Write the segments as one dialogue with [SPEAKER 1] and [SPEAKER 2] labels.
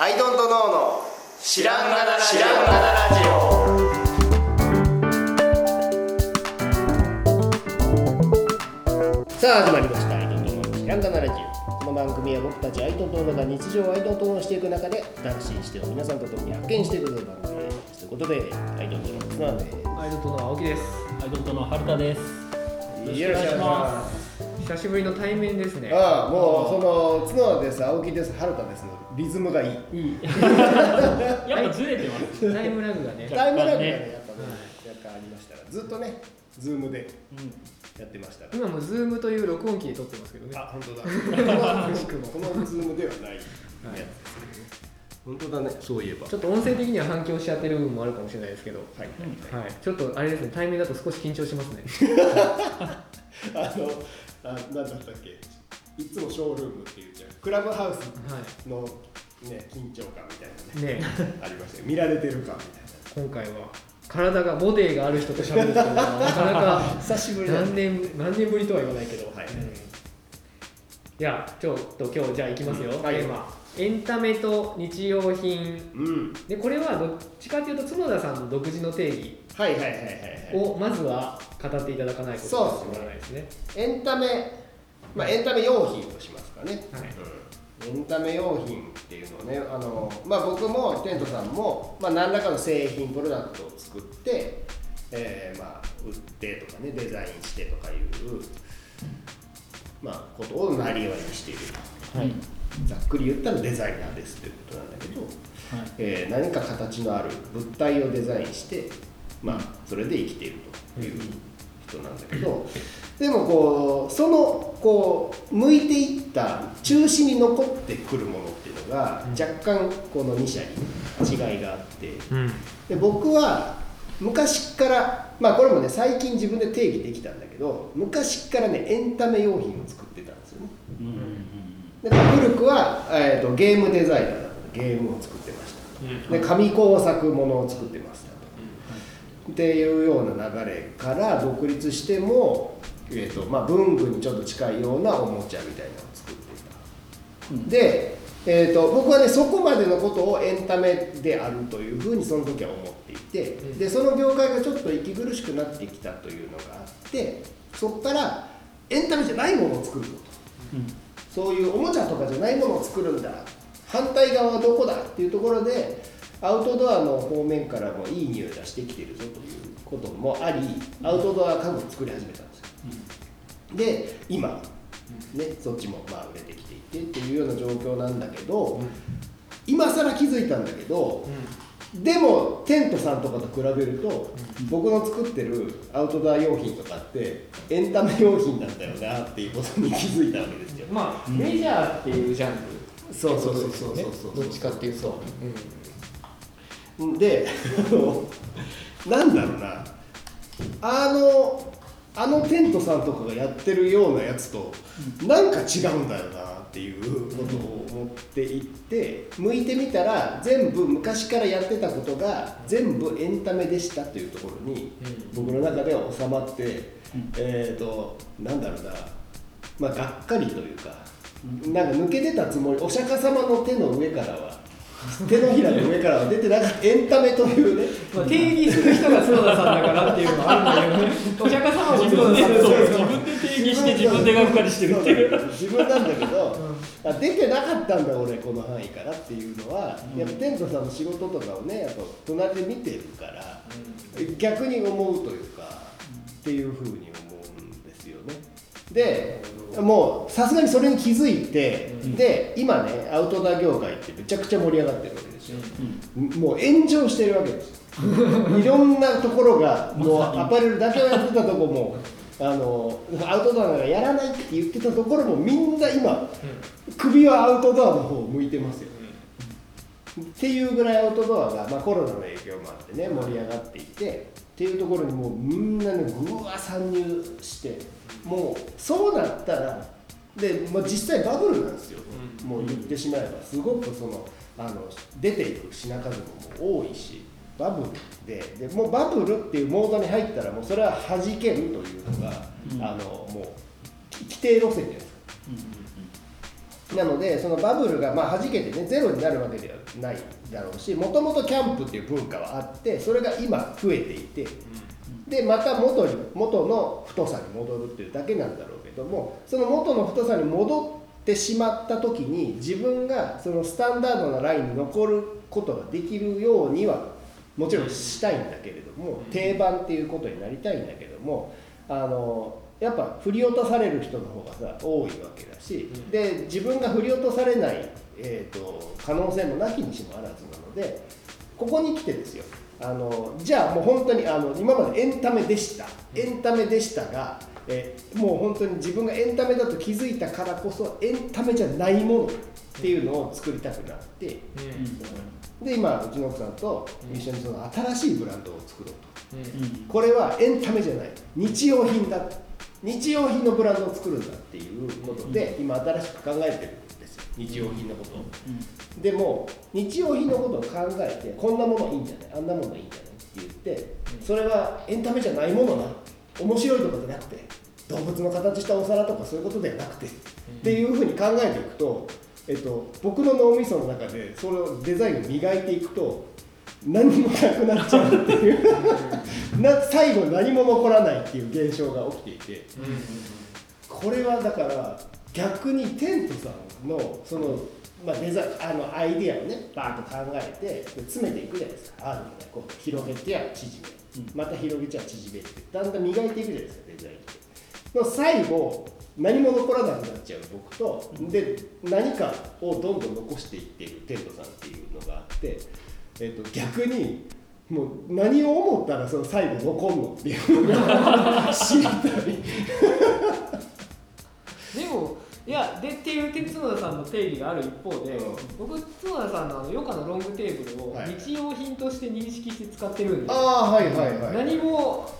[SPEAKER 1] アイドントノーの。知らんがな知らんがなラジオ。さあ始まりました。アイドントノーの知らんがなラジオ。この番組は僕たちアイドントノーが日常をアイドントノーしていく中で新しい視点を皆さんと共に発見していくという番組です。ということでアイドントノーの綱で
[SPEAKER 2] アイドントの青木です。
[SPEAKER 3] アイドントの春田です。
[SPEAKER 1] す。よろしくお願いします
[SPEAKER 2] 久しぶりの対面ですね。
[SPEAKER 1] ああもうその角です青木です春田ですのリズムがいい
[SPEAKER 3] いい。やっぱずれてます。
[SPEAKER 2] タイムラグがね。
[SPEAKER 1] タイムラグがね
[SPEAKER 3] ね
[SPEAKER 1] やっぱね若干ありましたがずっとねズームで
[SPEAKER 3] うん。
[SPEAKER 1] やってましたが
[SPEAKER 2] 今もズームという録音機で撮ってますけどね。
[SPEAKER 1] あ本当だこのくしくもこのズームではないやつですね本当だねそういえば
[SPEAKER 2] ちょっと音声的には反響しちゃってる部分もあるかもしれないですけど。
[SPEAKER 1] はい
[SPEAKER 2] はい。ちょっとあれですね。対面だと少し緊張しますね。
[SPEAKER 1] あのあなんだったっけ？いつもショールームっていうじゃん。クラブハウス
[SPEAKER 2] は
[SPEAKER 1] のね緊張感みたいなね。
[SPEAKER 2] い。ね。
[SPEAKER 1] ありましたよ。見られてる感みたい
[SPEAKER 2] 今回は体がボディがある人と喋るっていうのはなかなか
[SPEAKER 1] な 久しぶりだ
[SPEAKER 2] 何年何年ぶりとは言わないけど。
[SPEAKER 1] はい。
[SPEAKER 2] うん。いやちょっと今日じゃあ行きますよ。
[SPEAKER 1] うん。はい。
[SPEAKER 2] テーマ。エンタメと日用品。
[SPEAKER 1] うん。
[SPEAKER 2] でこれはどっちかというと角田さんの独自の定義
[SPEAKER 1] はいはいはいはいはい。
[SPEAKER 2] をまずは語っていただかないことにしてもらわないですね。
[SPEAKER 1] エンタメ、まあ、エンタメ用品としますかね、
[SPEAKER 2] はい。
[SPEAKER 1] うん。エンタメ用品っていうのをねあの、まあ、僕もテントさんも、まあ、何らかの製品プロダクトを作って、えーまあ、売ってとかねデザインしてとかいう、まあ、ことをなりわいにしている。
[SPEAKER 3] はい。
[SPEAKER 1] ざっくり言ったらデザイナーですということなんだけど、
[SPEAKER 3] はい。
[SPEAKER 1] えー何か形のある物体をデザインして、まあ、それで生きているという人なんだけど、でもこうそのこう向いていった中心に残ってくるものっていうのが若干この2社に違いがあって
[SPEAKER 2] うん。
[SPEAKER 1] で僕は昔からまあこれもね最近自分で定義できたんだけど昔からねエンタメ用品を作ってたんですよね。
[SPEAKER 3] うん。うん
[SPEAKER 1] で古くは、えー、とゲームデザイナーだった。ゲームを作ってました。で紙工作ものを作ってましたと、っていうような流れから独立しても、えーとまあ、文具にちょっと近いようなおもちゃみたいなのを作っていた、
[SPEAKER 3] うん
[SPEAKER 1] で、えー、と僕はねそこまでのことをエンタメであるというふうにその時は思っていて、
[SPEAKER 2] うん
[SPEAKER 1] でその業界がちょっと息苦しくなってきたというのがあってそこからエンタメじゃないものを作るぞと。
[SPEAKER 3] うん。
[SPEAKER 1] そういうおもちゃとかじゃないものを作るんだ反対側はどこだっていうところでアウトドアの方面からもいい匂いがしてきてるぞということもありアウトドア家具を作り始めたんですよ。で今ねそっちもまあ売れてきていてっていうような状況なんだけど今更気づいたんだけどでもテントさんとかと比べると僕の作ってるアウトドア用品とかってエンタメ用品なんだよなっていうことに気づいたわけですよ。
[SPEAKER 2] まあ、メジャーっていうジャンル。
[SPEAKER 1] そうそうそうそう
[SPEAKER 2] ね
[SPEAKER 1] そうそう。
[SPEAKER 2] どっちかっていうと、
[SPEAKER 1] であのなんだろうな。あのあのテントさんとかがやってるようなやつとなんか違うんだよなっていうことを思っていって向いてみたら全部昔からやってたことが全部エンタメでしたというところに僕の中では収まってえっとなんだろうな。まあがっかりというかなんか抜けてたつもりお釈迦様の手の上からは手のひらの上からは出てなかった。エンタメというね。
[SPEAKER 2] まあ、定義する人が角田さんだからっていうのもあるんだけどね。お釈迦様も
[SPEAKER 3] そう、
[SPEAKER 2] から
[SPEAKER 3] 自分で定義して自分でがっかりしてるっていう。
[SPEAKER 1] 自分なんだけど、あ出てなかったんだ俺この範囲からっていうのは、やっぱテントさんの仕事とかをねやっぱ隣で見てるから、逆に思うというかっていうふうに思うでもうさすがにそれに気づいて、で今ねアウトドア業界ってめちゃくちゃ盛り上がってるわけですよ、もう炎上してるわけですよ。いろんなところがもうアパレルだけをやってたとこもあのアウトドアなんかやらないって言ってたところもみんな今首はアウトドアの方を向いてますよ、っていうぐらいアウトドアが、まあ、コロナの影響もあってね盛り上がっていてっていうところにもうみんなねぐわ参入してもうそうなったらで、まあ、実際バブルなんですよ、もう言ってしまえば。すごくそのあの出ていく品数も多いしバブルで。でもうバブルっていうモードに入ったらもうそれは弾けるというのが、
[SPEAKER 3] うん。
[SPEAKER 1] あのもう規定路線じゃないですか。なのでそのバブルがまあ弾けてねゼロになるわけではないだろうしもともとキャンプっていう文化はあってそれが今増えていてでまた元に元の太さに戻るっていうだけなんだろうけどもその元の太さに戻ってしまった時に自分がそのスタンダードなラインに残ることができるようにはもちろんしたいんだけれども定番っていうことになりたいんだけどもあのやっぱ振り落とされる人の方がさ多いわけだしで自分が振り落とされない、えー、と可能性もなきにしもあらずなのでここに来てですよ。あのじゃあもう本当にあの今までエンタメでした。エンタメでしたが、えーもう本当に自分がエンタメだと気づいたからこそエンタメじゃないものっていうのを作りたくなってで今うちの奥さんと一緒にその新しいブランドを作ろうと。これはエンタメじゃない。日用品だ。日用品のブランドを作るんだっていうことで今新しく考えてる日用品のこと。を、でも日用品のことを考えてこんなものいいんじゃないあんなものいいんじゃないって言ってそれはエンタメじゃないものな面白いとかじゃなくて動物の形したお皿とかそういうことではなくて、っていうふうに考えていくと、えっと、僕の脳みその中でそれをデザインを磨いていくと何にもなくなっちゃうっていう。な最後何も残らないっていう現象が起きていて。これはだから逆にテントさんのその、まあ、デザあのアイデアをねバーッと考えて詰めていくじゃないですか。ある意味でこう広げてや縮め。また広げちゃ縮めって。だんだん磨いていくじゃないですかデザインって。の最後何も残らなくなっちゃう僕とで何かをどんどん残していっているテントさんっていうのがあって、えっと逆にもう何を思ったらその最後残んのっていうのが 知りたい。
[SPEAKER 2] でもいやでっていう角田さんの定義がある一方で、
[SPEAKER 1] うん。
[SPEAKER 2] 僕角田さんのあの余暇のロングテーブルを
[SPEAKER 1] はい。
[SPEAKER 2] 日用品として認識して使ってるんで、
[SPEAKER 1] ああはいはいはい。
[SPEAKER 2] 何も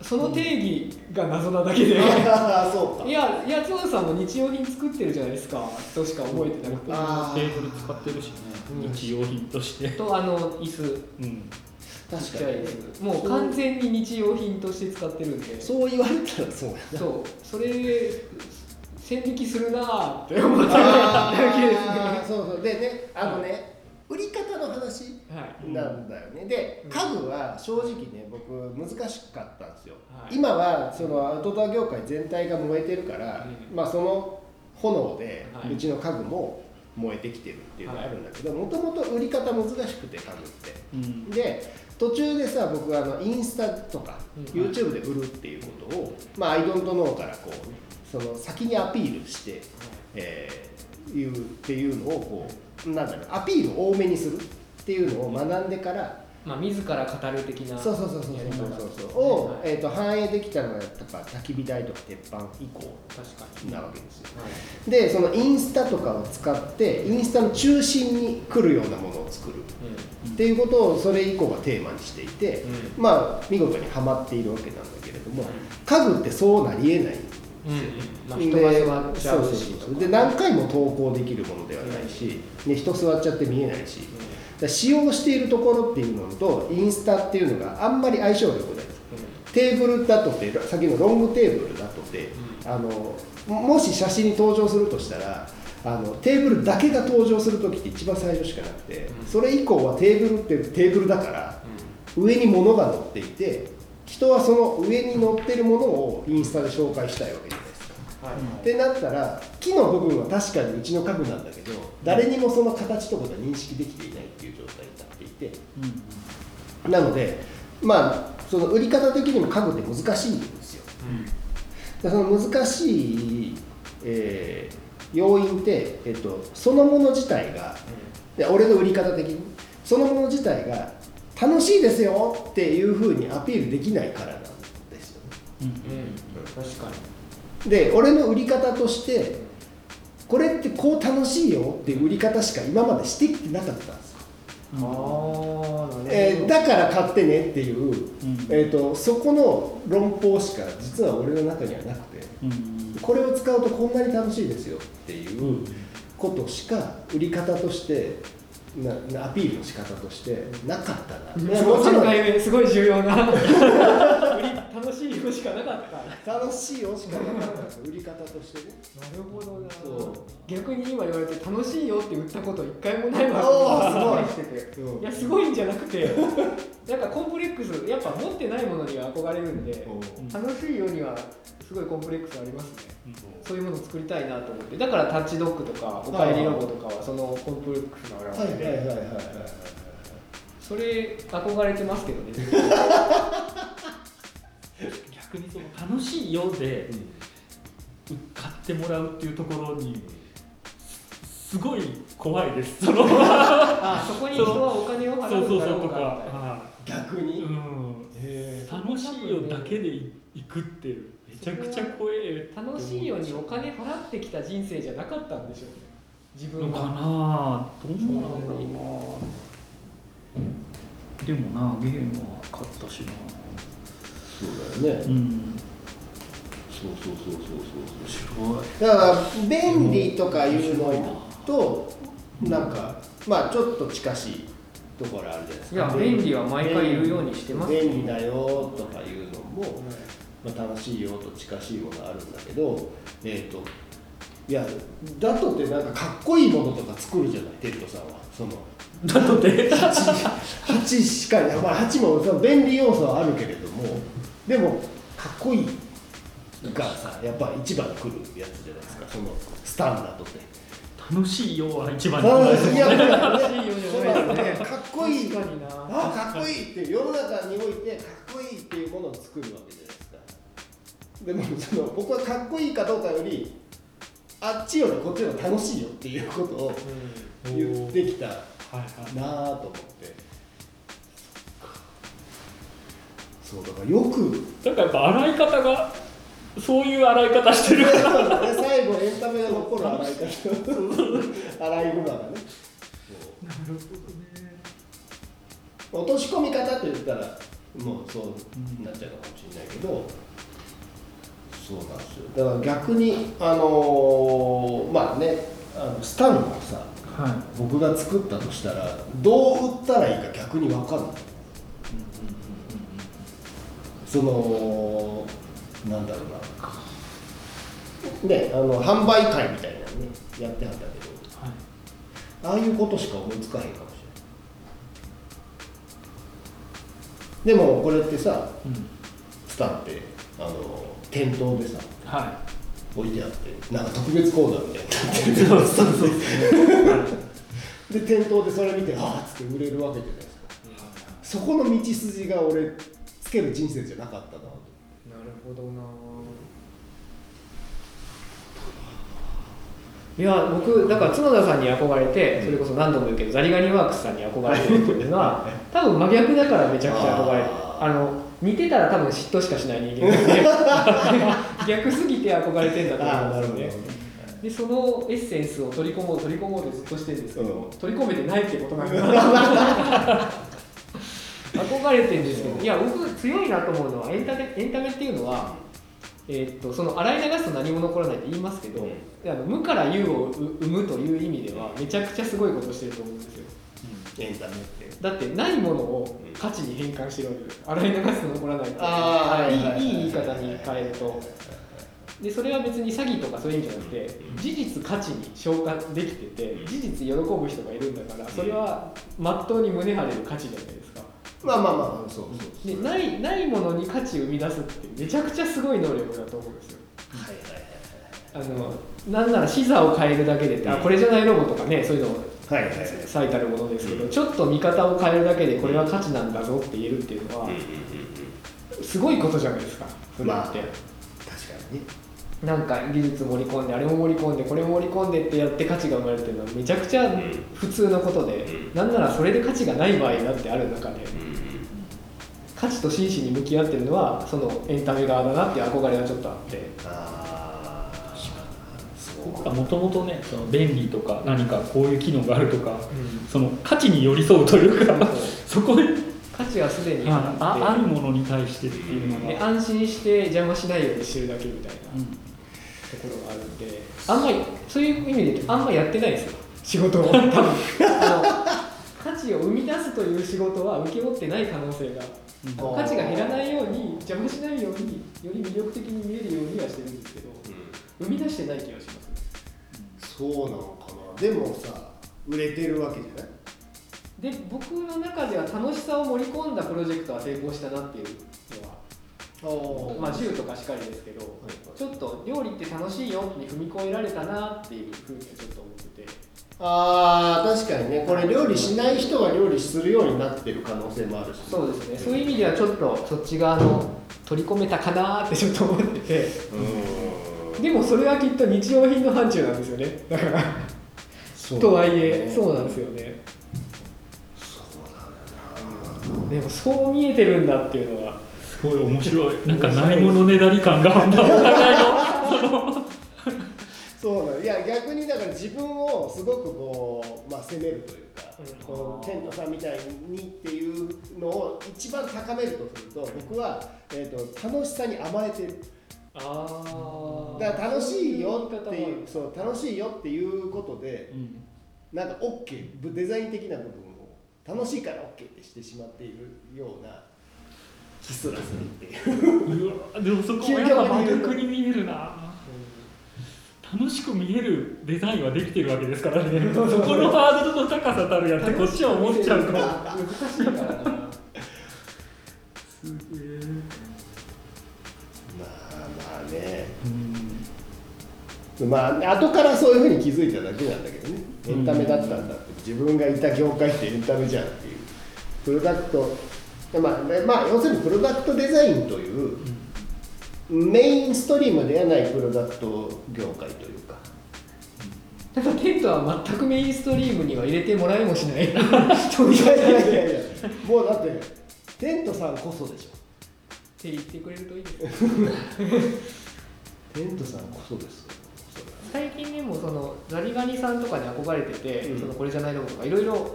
[SPEAKER 2] その定義が謎なだけで、
[SPEAKER 1] ああそうか。
[SPEAKER 2] いやいや角田さんも日用品作ってるじゃないですか。としか覚えてなくて。
[SPEAKER 1] あー。
[SPEAKER 3] テーブル使ってるしね。
[SPEAKER 2] うん。
[SPEAKER 3] 日用品として。
[SPEAKER 2] とあの椅子。
[SPEAKER 3] うん。
[SPEAKER 1] 確かに。
[SPEAKER 2] もう完全に日用品として使ってるんで。
[SPEAKER 1] そう言われたらそうやな。
[SPEAKER 2] そう。それ線引きするなーって思った。
[SPEAKER 1] あ
[SPEAKER 2] だけです
[SPEAKER 1] ーそうそう。でねあのね、売り方の話
[SPEAKER 2] はい。
[SPEAKER 1] なんだよね。で
[SPEAKER 2] うん。
[SPEAKER 1] 家具は正直ね僕難しかったんですよ、
[SPEAKER 2] はい。
[SPEAKER 1] 今はそのアウトドア業界全体が燃えてるから、
[SPEAKER 2] うん。
[SPEAKER 1] まあその炎で
[SPEAKER 2] はい。う
[SPEAKER 1] ちの家具も燃えてきてるっていうのがあるんだけどもともと売り方難しくて家具って。
[SPEAKER 3] うん。
[SPEAKER 1] で途中でさ僕あのインスタとか
[SPEAKER 2] うん。
[SPEAKER 1] YouTube で売るっていうことを、まあアイドントノーからこうねその先にアピールして、えーいうっていうのをこうなんだろうアピールを多めにするっていうのを学んでから、
[SPEAKER 2] まあ自ら語る的な
[SPEAKER 1] そうそうそうそうそうそうそうを、
[SPEAKER 2] はい
[SPEAKER 1] えー、と反映できたのがやっぱ焚き火台とか鉄板以降なわけですよ
[SPEAKER 2] はい
[SPEAKER 1] でそのインスタとかを使ってインスタの中心に来るようなものを作るっていうことをそれ以降はテーマにしていて、
[SPEAKER 2] う
[SPEAKER 1] まあ見事にはまっているわけなんだけれども、家具ってそうなりえない
[SPEAKER 2] うん人が座っちゃう
[SPEAKER 1] そう
[SPEAKER 2] し
[SPEAKER 1] で何回も投稿できるものではないし、で人座っちゃって見えないし、だ使用しているところっていうのとインスタっていうのがあんまり相性が良くない。テーブルだとて先のロングテーブルだとて、あのもし写真に登場するとしたらあのテーブルだけが登場する時って一番最初しかなくて、
[SPEAKER 2] うん。
[SPEAKER 1] それ以降はテーブルってテーブルだから上に物が乗っていて人はその上に乗ってるものをインスタで紹介したいわけじゃないですか。
[SPEAKER 2] はい。
[SPEAKER 1] ってなったら木の部分は確かにうちの家具なんだけど誰にもその形とかが認識できていないっていう状態になっていて。なのでまあその売り方的にも家具って難しいんですよ。でその難しい、えー要因って、えっと、そのもの自体がで俺の売り方的にそのもの自体が楽しいですよっていうふうにアピールできないからなんですよ。ね
[SPEAKER 2] うん。確かに。
[SPEAKER 1] で俺の売り方としてこれってこう楽しいよっていう売り方しか今までしてきてなかったんですよ、えーだから買ってねっていう、
[SPEAKER 3] ん。
[SPEAKER 1] えー、とそこの論法しか実は俺の中にはなくてこれを使うとこんなに楽しいですよっていうことしか売り方としてななアピールの仕方としてなかったな、
[SPEAKER 2] うん
[SPEAKER 1] いやもちろ
[SPEAKER 2] 3
[SPEAKER 1] ん
[SPEAKER 2] 回目すごい重要な 楽しいよしかなかった。
[SPEAKER 1] 楽しいよしかなかったです売り方としてね。
[SPEAKER 2] なるほどな。
[SPEAKER 1] そう。
[SPEAKER 2] 逆に今言われて楽しいよって言ったこと一回もないわ
[SPEAKER 1] す。ごい。
[SPEAKER 2] いやすごいんじゃなくて。なんかコンプレックスやっぱ持ってないものには憧れるんで楽しいようにはすごいコンプレックスありますね。そういうものを作りたいなと思って。だからタッチドッグとかおかえりロボとかはそのコンプレックスの
[SPEAKER 1] はい
[SPEAKER 2] 表れで
[SPEAKER 1] はいはいはいはい。はい
[SPEAKER 2] それ憧れてますけどね
[SPEAKER 3] 逆にその楽しいようで買ってもらうっていうところにすごい怖いです。その
[SPEAKER 2] あそこに人はお金を払
[SPEAKER 3] そううそうとか
[SPEAKER 2] だろうか
[SPEAKER 3] は
[SPEAKER 1] 逆に、
[SPEAKER 3] いうん。
[SPEAKER 1] へ
[SPEAKER 3] 楽しいよだけで行くってめちゃくちゃ怖え
[SPEAKER 2] 楽しいようにお金払ってきた人生じゃなかったんでしょうね自分
[SPEAKER 3] のかな
[SPEAKER 2] は
[SPEAKER 3] どうなんだろうなでもなゲームは買ったしな
[SPEAKER 1] そうだよね、
[SPEAKER 3] うん。
[SPEAKER 1] そうそうそうそうそうだから便利とかいうのとなんかまあちょっと近しいところあるじゃないですか。
[SPEAKER 2] いや便利は毎回言うようにしてます。よ
[SPEAKER 1] 便利だよとかいうのも、まあ、楽しいよと近しいものあるんだけどえっ、といやだとってなんかかっこいいものとか作るじゃないテントさんは。その
[SPEAKER 3] だとで
[SPEAKER 1] 8しかない、まあ、8もその便利要素はあるけれどもでもかっこいいがさやっぱ一番来るやつじゃないですか。そのスタンダードって。
[SPEAKER 3] 楽しいよは一番
[SPEAKER 1] 楽しいよかっこいい。
[SPEAKER 2] 確かにな。
[SPEAKER 1] あかっこいいって世の中においてかっこいいっていうものを作るわけじゃないですか。でもその僕はかっこいいかどうかよりあっちよりこっちの方が楽しいよっていうことを言ってきたな
[SPEAKER 3] はいはい。
[SPEAKER 1] あと思ってそうだからよく。
[SPEAKER 3] だからやっぱ洗い方がそういう洗い方してるから。
[SPEAKER 1] ね最後エンタメが残る洗い方。洗いグマがね。
[SPEAKER 3] なるほどね
[SPEAKER 1] 落とし込み方って言ったらもうそうなっちゃうかもしれないけど、そうなんですよ。だから逆にあのーまあねあのスタンドをさ
[SPEAKER 3] は
[SPEAKER 1] 僕が作ったとしたらどう売ったらいいか逆に分かんないそのなんだろうな。ねあの販売会みたいなのねやってはったけど。
[SPEAKER 3] はい。
[SPEAKER 1] ああいうことしか思いつかへんかもしれないでもこれってさ
[SPEAKER 3] うん。
[SPEAKER 1] スタンってあの店頭でさ
[SPEAKER 3] は
[SPEAKER 1] 置いてあってなんか特別コーナーみたいになってる。
[SPEAKER 3] いそうそうそう。
[SPEAKER 1] で店頭でそれ見てああっつって売れるわけじゃないですか。そこの道筋が俺つける人生じゃなかったな
[SPEAKER 2] なるほどな。いや僕だから角田さんに憧れてそれこそ何度も言うけどザリガニワークスさんに憧れてるっていうのは 多分真逆だからめちゃくちゃ憧れてる
[SPEAKER 1] あ
[SPEAKER 2] の似てたら多分嫉妬しかしない人間なんで 逆すぎて憧れてんだと思うんですよね。でそのエッセンスを取り込もう取り込もうとずっとしてるんですけど、
[SPEAKER 1] うん。
[SPEAKER 2] 取り込めてないってことなんだ 憧れてるんですけどいや僕強いなと思うのはエンタメエンタメっていうのは、えーっとその洗い流すと何も残らないって言いますけど、あの無から有を生むという意味ではめちゃくちゃすごいことしてると思うんですよ。
[SPEAKER 1] エンタメって。
[SPEAKER 2] だってないものを価値に変換してるわけです洗い流すと残らないっ
[SPEAKER 1] いはいはい
[SPEAKER 2] い言い方に変えると。でそれは別に詐欺とかそういう意味じゃなくて事実価値に消化できてて事実喜ぶ人がいるんだからそれはまっとうに胸張れる価値じゃないですか
[SPEAKER 1] まあまあまあそうそう
[SPEAKER 2] でないないものに価値を生み出すってめちゃくちゃすごい能力だと思うんですよ。
[SPEAKER 1] はいはいはい
[SPEAKER 2] あのなんなら視座を変えるだけで、あこれじゃないロボとかねそういうの
[SPEAKER 1] はいはいはい。
[SPEAKER 2] 最たるものですけど、ちょっと見方を変えるだけでこれは価値なんだぞって言えるっていうのは、すごいことじゃないですかそれって、
[SPEAKER 1] まあ確かにね。
[SPEAKER 2] なんか技術盛り込んであれも盛り込んでこれも盛り込んでってやって価値が生まれるっていうのはめちゃくちゃ普通のことで、なんならそれで価値がない場合だってある中で、価値と真摯に向き合ってるのはそのエンタメ側だなっていう憧れがちょっとあって。
[SPEAKER 1] ああ
[SPEAKER 3] もともとねその便利とか何かこういう機能があるとか、その価値に寄り添うというかそこで
[SPEAKER 2] 価値はすでに
[SPEAKER 3] あ
[SPEAKER 2] あって。
[SPEAKER 3] ああるものに対してっていうの
[SPEAKER 2] で
[SPEAKER 3] が、
[SPEAKER 2] 安心して邪魔しないようにしてるだけみたいな
[SPEAKER 3] うん。
[SPEAKER 2] ところがあるんであんまりそういう意味であんまりやってないんですよ。仕事を。多分。あの価値を生み出すという仕事は請け負ってない可能性が
[SPEAKER 1] うん。
[SPEAKER 2] 価値が減らないように邪魔しないようにより魅力的に見えるようにはしてるんですけど生み出してない気がします
[SPEAKER 1] そうなのかな。でもさ売れてるわけじゃない？
[SPEAKER 2] で僕の中では楽しさを盛り込んだプロジェクトは成功したなっていうのはまあ銃とかしかりですけど、ちょっと料理って楽しいよに踏み越えられたなっていうふうにはちょっと思
[SPEAKER 1] あー確かにね。これ料理しない人が料理するようになってる可能性もあるし
[SPEAKER 2] そうですね。そういう意味ではちょっとそっち側の取り込めたかなってちょっと思ってて。
[SPEAKER 1] うん。
[SPEAKER 2] でもそれはきっと日用品の範疇なんですよね。だから。とはいえそうなんですよね。でもそう見えてるんだっていうのは。
[SPEAKER 3] すごい面白い。なんかないものねだり感がお互いの
[SPEAKER 1] そうなの。いや逆にだから自分をすごくこう、まあ、責めるというか、
[SPEAKER 2] うん。
[SPEAKER 1] このテントさんみたいにっていうのを一番高めるとすると僕は、えー、と楽しさに甘えてる。
[SPEAKER 2] あ
[SPEAKER 1] だから楽しいよって
[SPEAKER 2] い
[SPEAKER 1] いうそう楽しいよっていうことで
[SPEAKER 3] うん。
[SPEAKER 1] なんか OK デザイン的な部分を楽しいから OK ってしてしまっているような気すらするっていう。
[SPEAKER 3] うわでもそこはやっぱ真逆に見えるな楽しく見えるデザインはできてるわけですからね。そこのハードルの高さたるやってこっちは思っちゃうから
[SPEAKER 2] 難しいからな
[SPEAKER 3] すげえ
[SPEAKER 1] まあまあね。
[SPEAKER 3] うん。
[SPEAKER 1] まあ後からそういうふうに気づいただけなんだけどね。エンタメだったんだって。自分がいた業界ってエンタメじゃんっていう。プロダクト。まあ、ねまあ、要するにプロダクトデザインというメインストリームではないプロダクト業界というか。
[SPEAKER 2] ただテントは全くメインストリームには入れてもらえもしない。
[SPEAKER 1] いやいやいやいやもうだってテントさんこそでしょ。
[SPEAKER 2] って言ってくれるといいです。
[SPEAKER 1] テントさんこそですよ
[SPEAKER 2] 最近でもそのザリガニさんとかに憧れてて、
[SPEAKER 1] うん。
[SPEAKER 2] そのこれじゃないとことかいろいろん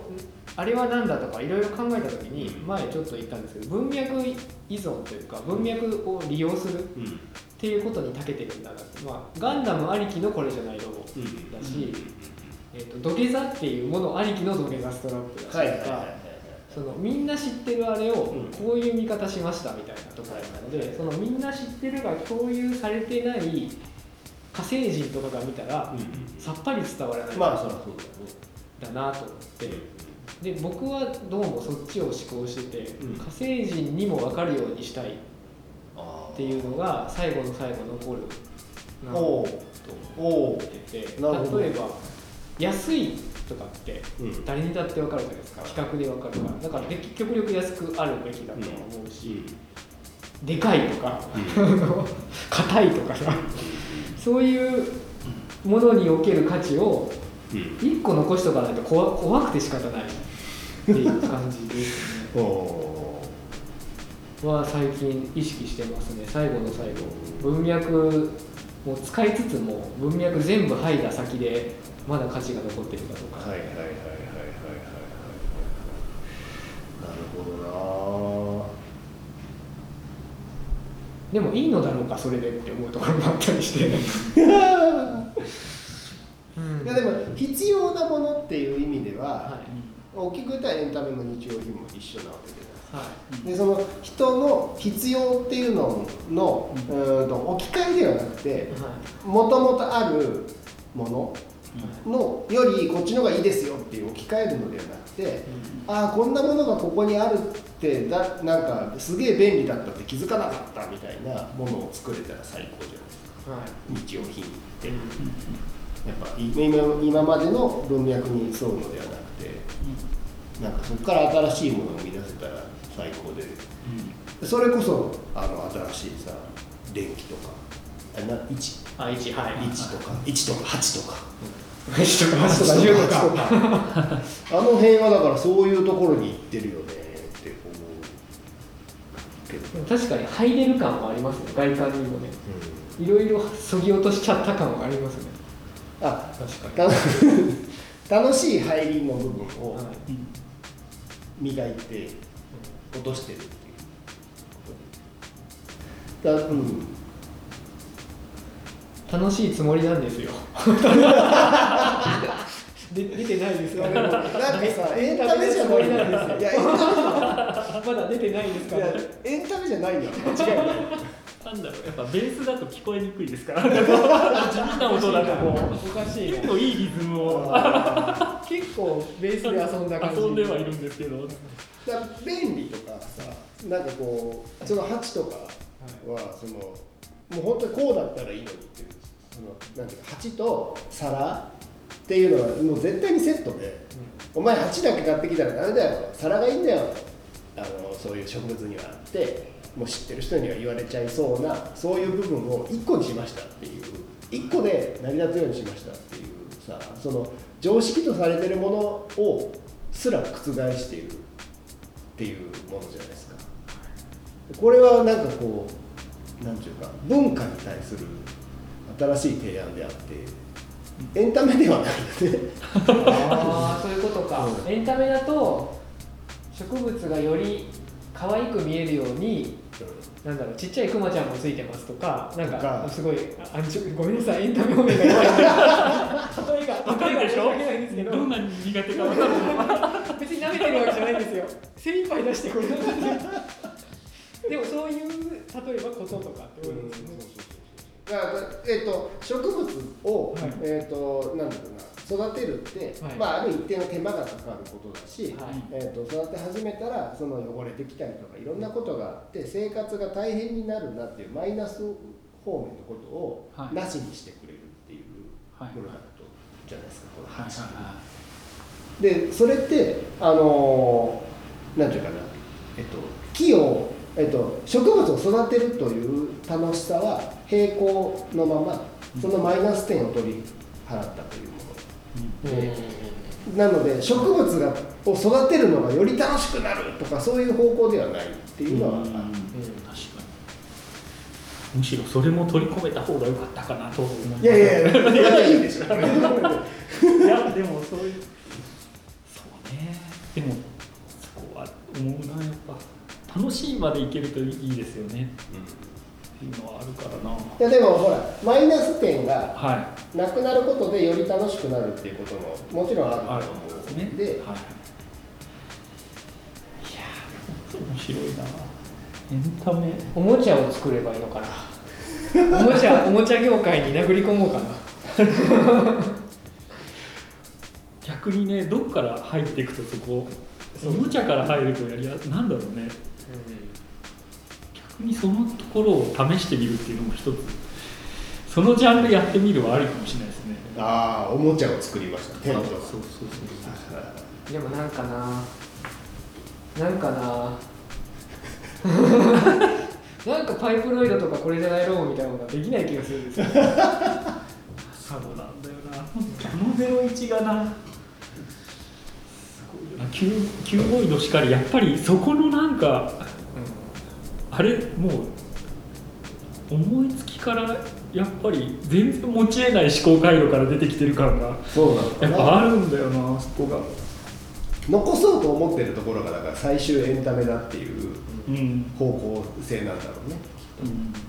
[SPEAKER 2] あれは何だとかいろいろ考えた時に前ちょっと言ったんですけど文脈依存というか文脈を利用するっ
[SPEAKER 1] うん。
[SPEAKER 2] ていうことに長けてるんだな。って、まあ、ガンダムありきのこれじゃないロボ
[SPEAKER 1] うん。
[SPEAKER 2] だし、えー、と土下座っていうものありきの土下座ストラップだしとか、
[SPEAKER 1] はいはいはいはい。
[SPEAKER 2] そのみんな知ってるあれを
[SPEAKER 1] うん。
[SPEAKER 2] こういう見方しましたみたいなところなので、そのみんな知ってるが共有されてない火星人とかが見たら、
[SPEAKER 1] うん
[SPEAKER 2] さっぱり伝わらない、
[SPEAKER 1] まあそりゃそうだよね。
[SPEAKER 2] だなと思って。で僕はどうもそっちを思考してて、
[SPEAKER 1] うん。
[SPEAKER 2] 火星人にも分かるようにしたいっ
[SPEAKER 1] あ
[SPEAKER 2] ていうのが最後の最後残るなと
[SPEAKER 1] お
[SPEAKER 2] 思ってて。例えば安いとかって
[SPEAKER 1] うん。
[SPEAKER 2] 誰にだって分かるじゃないですか。比較で分かるから。だからで極力安くあるべきだとは思うし、でかいとか 硬いとかさそういうものにおける価値を
[SPEAKER 1] うん。
[SPEAKER 2] 1個残しとかないと怖怖くて仕方ない。っていう感じですね。は最近意識してますね。最後の最後。文脈も使いつつも文脈全部剥いだ先でまだ価値が残ってるかとか、
[SPEAKER 1] はいはいはいはいはいはいはいなるほど
[SPEAKER 2] でもいいのだろうかそれでって思うところもあったりして、
[SPEAKER 1] いやでも必要なものっていう意味では、
[SPEAKER 2] はい。
[SPEAKER 1] 大きく言ったらエンタメも日用品も一緒なわけじゃない
[SPEAKER 2] はい。
[SPEAKER 1] でその人の必要っていうのの、うーんと置き換えではなくて
[SPEAKER 2] は
[SPEAKER 1] もともとあるもののよりこっちの方がいいですよっていう置き換えるのではなくてああこんなものがここにあるってだなんかすげえ便利だったって気づかなかったみたいなものを作れたら最高じゃないですか。
[SPEAKER 2] はい。
[SPEAKER 1] 日用品って。やっぱ今今までの文脈に沿うのではなくてなんかそこから新しいものを生み出せたら最高で。それこそあの新しいさ電気とか。あれな 1,
[SPEAKER 2] あ1はい。
[SPEAKER 1] 1とか。1とか8とか
[SPEAKER 2] 1とか8とか10とか
[SPEAKER 1] か。あの辺はだからそういうところに行ってるよねって思う。けど、
[SPEAKER 2] 確かに入れる感はありますね。外観にもね。いろいろそぎ落としちゃった感はありますね。
[SPEAKER 1] あ
[SPEAKER 2] 確か
[SPEAKER 1] た 楽しい入りの部分
[SPEAKER 2] に、
[SPEAKER 1] を
[SPEAKER 2] はい。
[SPEAKER 1] 磨いて落としてるっていうことで。だうん
[SPEAKER 2] 楽しいつもりなんですよ。で出てないですか？
[SPEAKER 1] なんかさエンタ
[SPEAKER 2] メ
[SPEAKER 1] メじゃな
[SPEAKER 2] いんですよ。
[SPEAKER 1] いやエンタメじゃ
[SPEAKER 2] まだ出てないですか
[SPEAKER 1] エンタメじゃないよ。間違いない。
[SPEAKER 3] なんだろう。やっぱベースだと聞こえにくいですから。地味な音だともう
[SPEAKER 2] おかしいな。
[SPEAKER 3] 結構いいリズムを。
[SPEAKER 2] 結構ベースで遊んだ感じ。
[SPEAKER 3] 遊んではいるんですけど。
[SPEAKER 1] だ便利とかさなんかこうその鉢とかはそのもう本当にこうだったらいいのにっていう。そのなんていうか鉢と皿っていうのはもう絶対にセットで、お前鉢だけ買ってきたらダメだよ皿がいいんだよ。あのそういう植物にはってもう知ってる人には言われちゃいそうなそういう部分を1個にしましたっていう1個で成り立つようにしましたっていうさその常識とされてるものをすら覆しているっていうものじゃないですか。これはなんかこうなんていうか文化に対する新しい提案であってエンタメではないよね
[SPEAKER 2] ああそういうことか、
[SPEAKER 1] うん。
[SPEAKER 2] エンタメだと植物がより可愛く見えるようになんだろうちっちゃいクマちゃんもついてますとかなんかすごいあちょごめんなさいエンタメ方面が弱い。例えが
[SPEAKER 3] わかるでしょ
[SPEAKER 2] ど。
[SPEAKER 3] どんなに苦手か分かる
[SPEAKER 2] 別に舐めてるわけじゃないんですよ。精一杯出してこれなんですよ。でもそういう例えばこととかって多いですよね。
[SPEAKER 1] だから、えっと植物を、
[SPEAKER 2] はい。
[SPEAKER 1] えっとなんだろうな育てるって、
[SPEAKER 2] はい。
[SPEAKER 1] まあ、ある一定の手間がかかることだし、
[SPEAKER 2] はい。
[SPEAKER 1] えっと育て始めたらその汚れてきたりとかいろんなことがあって生活が大変になるなっていうマイナス方面のことを
[SPEAKER 3] はい。
[SPEAKER 1] なしにしてくれるっていう
[SPEAKER 3] はい。
[SPEAKER 1] ものだとじゃないですか、この
[SPEAKER 3] はい
[SPEAKER 1] 話
[SPEAKER 3] は
[SPEAKER 1] でそれってあのーなんていうかな、えっと、木を、えっと、植物を育てるという楽しさは平行のままそのマイナス点を取り払ったというもの。でなので植物がを育てるのがより楽しくなるとかそういう方向ではないって
[SPEAKER 3] い
[SPEAKER 1] いうのはある。
[SPEAKER 3] 確かに。むしろそれも取り込めた方が良かったかなと思います。
[SPEAKER 1] いやいやいやそれはいいでしょ
[SPEAKER 3] いやでもそういう。そうね。でもそこは思うなやっぱ楽しいまでいけるといいですよね。っていうのはあるからな。い
[SPEAKER 1] やでもほらマイナス点が
[SPEAKER 3] はい。
[SPEAKER 1] なくなることでより楽しくなるっていうことももちろんあると思
[SPEAKER 3] ある
[SPEAKER 1] うん
[SPEAKER 3] ね
[SPEAKER 1] で。
[SPEAKER 3] はい、い。やー面白いな。エンタメ。
[SPEAKER 2] おもちゃを作ればいいのかな。おもちゃ おもちゃ業界に殴り込もうかな。
[SPEAKER 3] 逆にねどっから入っていくとそこおもちゃから入るとやりやなんだろうね逆にそのところを試してみるっていうのも一つ。そのジャンルやってみるはありかもしれないですね。
[SPEAKER 1] ああおもちゃを作りました。テントが。
[SPEAKER 3] そうそうそう
[SPEAKER 2] でもなんかな。なんかな。なんかパイプロイドとかこれじゃないローンみたいなのができない気がするんですよ。
[SPEAKER 3] そうなんだよな。このゼロ一がなキューキューボイドしかりやっぱりそこのなんかあれもう思いつきからやっぱり全然持ち得ない思考回路から出てきてる感が
[SPEAKER 1] そうなのか
[SPEAKER 3] やっぱ
[SPEAKER 1] な
[SPEAKER 3] あるんだよなそこが。
[SPEAKER 1] 残そうと思ってるところがだから最終エンタメだっていう
[SPEAKER 3] うん、
[SPEAKER 1] 方向性なんだろうね
[SPEAKER 3] うん。
[SPEAKER 1] で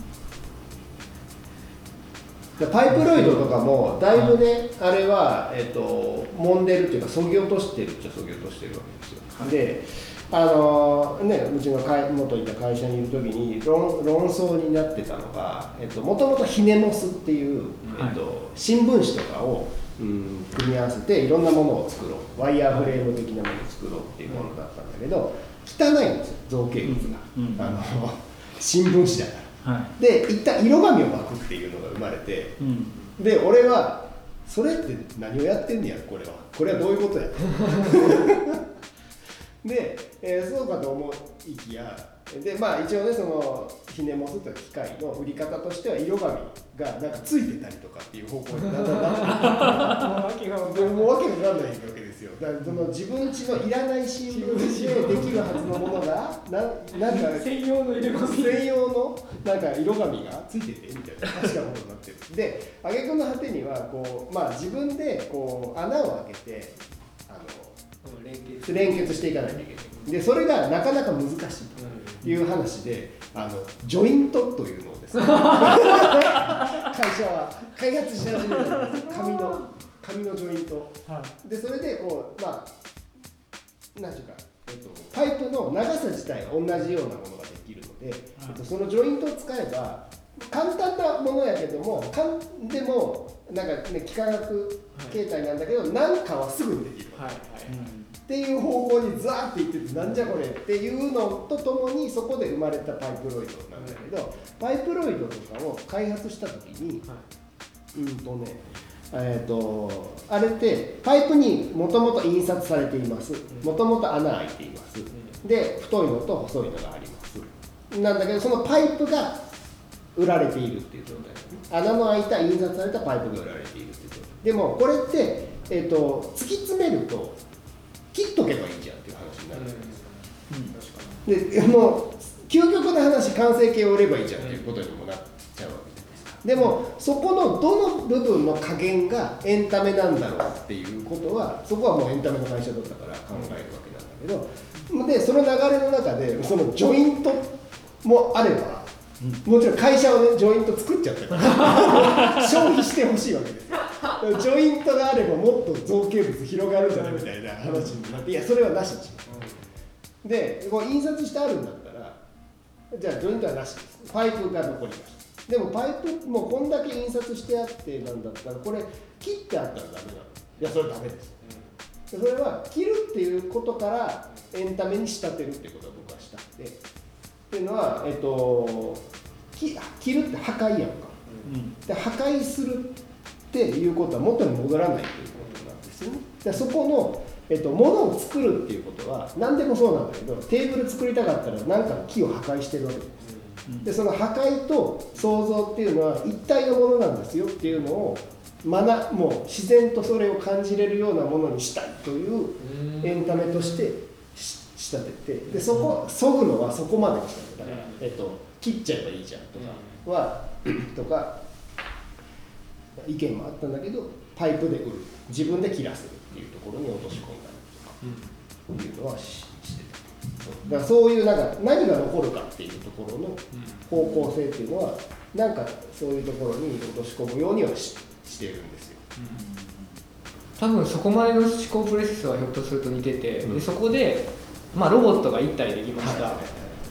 [SPEAKER 1] パイプロイドとかもだいぶねあれは、えっと揉んでるっていうかそぎ落としてるっちゃそぎ落としてるわけですよ、であのねうちの会元いた会社にいる時に論論争になってたのがもともとヒネモスっていう、えっと新聞紙とかを、うん、組み合わせていろんなものを作ろう。ワイヤーフレーム的なものを作ろうっていうものだったんだけど汚いんですよ造形物が、
[SPEAKER 3] うん。うん。
[SPEAKER 1] あの新聞紙だから。
[SPEAKER 3] は
[SPEAKER 1] で一旦色紙を巻くっていうのが生まれて
[SPEAKER 3] い、うん。
[SPEAKER 1] で俺はそれって何をやってんねやこれは。これはどういうことや。で、えーそうかと思いきやでまあ一応ねそのひねモスという機械の売り方としては色紙がなんかついてたりとかっていう方向にだんだんなってもうわけわかんないわけですよ。だからその自分家のいらない新聞でできるはずのものがななんか
[SPEAKER 2] 専用の入れ物
[SPEAKER 1] 専用のなんか色紙がついててみたいな確かなことになってる。で挙句の果てにはこうまあ自分でこう穴を開けてあの
[SPEAKER 2] 連結。
[SPEAKER 1] していかないといけない。でそれがなかなか難しいという話であのジョイントというのをですね 会社は開発し始めたんです紙の紙のジョイント。
[SPEAKER 3] は
[SPEAKER 1] でそれでこうまあなんていうか、えっと、パイプの長さ自体が同じようなものがでえっと、そのジョイントを使えば簡単なものやけどもかんでもなんかね幾何学形態なんだけど、なんかはすぐにできる。
[SPEAKER 2] はいはい。
[SPEAKER 1] っていう方向にザーっていっててなんじゃこれっていうのとともにそこで生まれたパイプロイドなんだけどパイプロイドとかを開発した時にうんとねえー、とあれってパイプにもともと印刷されています。もともと穴開いています。で太いのと細いのがありますなんだけどそのパイプが売られているっていう状態。穴の開いた印刷されたパイプが売られているっていう状態。でもこれって、えー、と突き詰めると切っとけばいいじゃんっていう話になる。じゃないですかでもう究極の話完成形を売ればいいじゃんっていうことにもなっちゃうわけじゃないですかでもそこのどの部分の加減がエンタメなんだろうっていうことはそこはもうエンタメの会社だったから考えるわけなんだけど。でその流れの中でそのジョイントもあればもちろん会社はねジョイント作っちゃったから消費してほしいわけですジョイントがあればもっと造形物広がるんじゃないみたいな話になっていやそれはなしにします。でこう印刷してあるんだったらじゃあジョイントはなしですパイプが残りましたでもパイプもうこんだけ印刷してあってなんだったらこれ切ってあったらダメなの。いやそれダメですでそれは切るっていうことからエンタメに仕立てるってことを僕はした。んでっていうのはえっとき切るって破壊やんか。で破壊するっていうことは元に戻らないということなんですよね。でそこの、えっと、ものを作るっていうことは何でもそうなんだけどテーブル作りたかったら何かの木を破壊してるわけです。でその破壊と創造っていうのは一体のものなんですよっていうのを学もう自然とそれを感じれるようなものにしたいというエンタメとしてし仕立ててでそこそぐのはそこまでにした。から、えっと、切っちゃえばいいじゃんとかは、とか意見もあったんだけどパイプで売る。自分で切らせるっていうところに落とし込んだりとか。っていうのはししてた。そうだからそういうなんか何が残るかっていうところの方向性っていうのはなんかそういうところに落とし込むようにはししてるんですよ。
[SPEAKER 2] 多分そこまでの思考プロセスはひょっとすると似てて、
[SPEAKER 1] うん。
[SPEAKER 2] でそこで、まあ、ロボットが1体できました、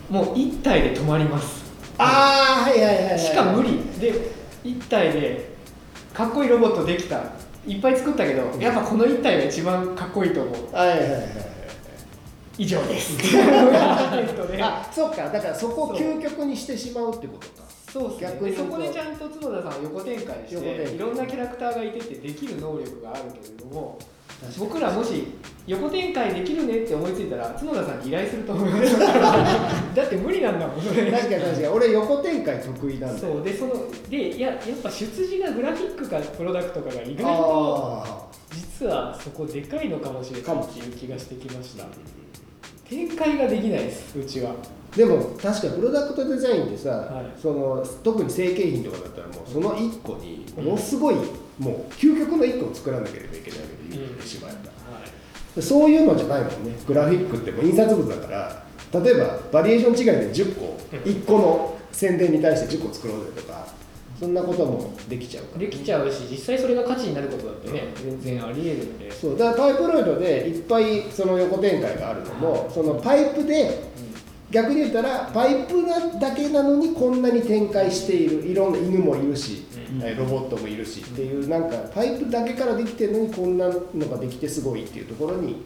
[SPEAKER 2] もう1体で止まります。
[SPEAKER 1] ああはいはいはい、はい、
[SPEAKER 2] しか無理。で1体でかっこいいロボットできた。いっぱい作ったけど、やっぱこの1体が一番かっこいいと思う。
[SPEAKER 1] はいはいはいはい
[SPEAKER 2] 以上です。
[SPEAKER 1] あそっか。だからそこを究極にしてしまうってことか。
[SPEAKER 2] そうっすね。
[SPEAKER 1] 逆に
[SPEAKER 2] そこでちゃんと角田さんを横展開していろんなキャラクターがいててできる能力があるというのを
[SPEAKER 1] 確かに。
[SPEAKER 2] 僕らもし横展開できるねって思いついたら角田さんに依頼すると思います。だって無理なんだもん
[SPEAKER 1] 確かに確かに。俺横展開得意なんだよ。
[SPEAKER 2] そう。でそのでいややっぱ出自がグラフィックかプロダクトかが意外と
[SPEAKER 1] あ
[SPEAKER 2] 実はそこでかいのかもしれ
[SPEAKER 1] かも
[SPEAKER 2] ないっていう気がしてきました。展開ができないですうちは。
[SPEAKER 1] ーでも確かにプロダクトデザインってさ、
[SPEAKER 2] はい。
[SPEAKER 1] その特に成形品とかだったらもうその1個にものすごい、もう究極の1個を作らなければいけないわけで言ってしまえば、そういうのじゃないもんね。グラフィックってもう印刷物だから例えばバリエーション違いで10個1個の宣伝に対して10個作ろうぜとかそんなこともできちゃうから
[SPEAKER 2] できちゃうし実際それが価値になることだってね全然ありえるんで。
[SPEAKER 1] そう。だからパイプロイドでいっぱいその横展開があるのもそのパイプで逆に言ったらパイプなだけなのにこんなに展開しているいろんな犬もいるし、ロボットもいるしっていうなんかパイプだけからできてるのにこんなのができてすごいっていうところに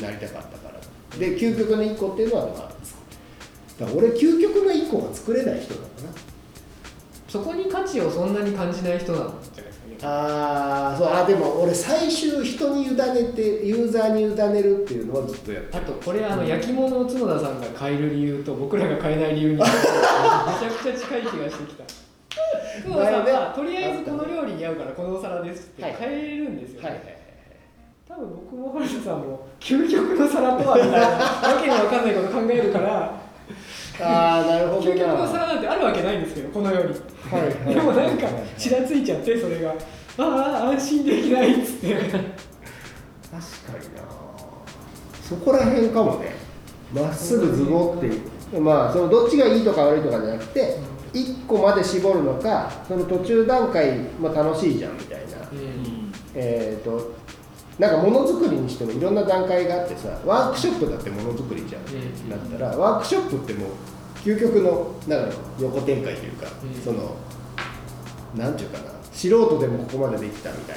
[SPEAKER 1] なりたかったから。で究極の1個っていうのはまあだから俺究極の1個が作れない人だからな
[SPEAKER 2] そこに価値をそんなに感じない人なんじゃないですかね。
[SPEAKER 1] あーそうあでも俺最終人に委ねてユーザーに委ねるっていうのはずっとやって
[SPEAKER 2] あとこれあの焼き物を角田さんが変える理由と僕らが変えない理由にめちゃくちゃ近い気がしてきた。角田さんはとりあえずこの料理に合うからこのお皿ですって
[SPEAKER 1] はい。
[SPEAKER 2] 変えるんですよね、
[SPEAKER 1] はいはいはい。
[SPEAKER 2] 多分僕も原田さんも究極の皿とはみたい。なわけのわかんないこと考えるから
[SPEAKER 1] ああなるほど
[SPEAKER 2] 究極の
[SPEAKER 1] な
[SPEAKER 2] 皿なんてあるわけないんですけどこの世に。
[SPEAKER 1] はいはい。
[SPEAKER 2] でもなんかちらついちゃってそれが。ああ安心できないっつって。
[SPEAKER 1] 確かにな。そこら辺かもね。まっすぐズボってまあそのどっちがいいとか悪いとかじゃなくて1個まで絞るのかその途中段階、まあ、楽しいじゃんみたいな。
[SPEAKER 3] うん。
[SPEAKER 1] えっ、となんかものづくりにしてもいろんな段階があってさワークショップだってものづくりじゃん、
[SPEAKER 2] うん。
[SPEAKER 1] だったらワークショップってもう究極のなんか横展開というか、
[SPEAKER 2] うん。
[SPEAKER 1] そのなんていうかな素人でもここまでできたみたい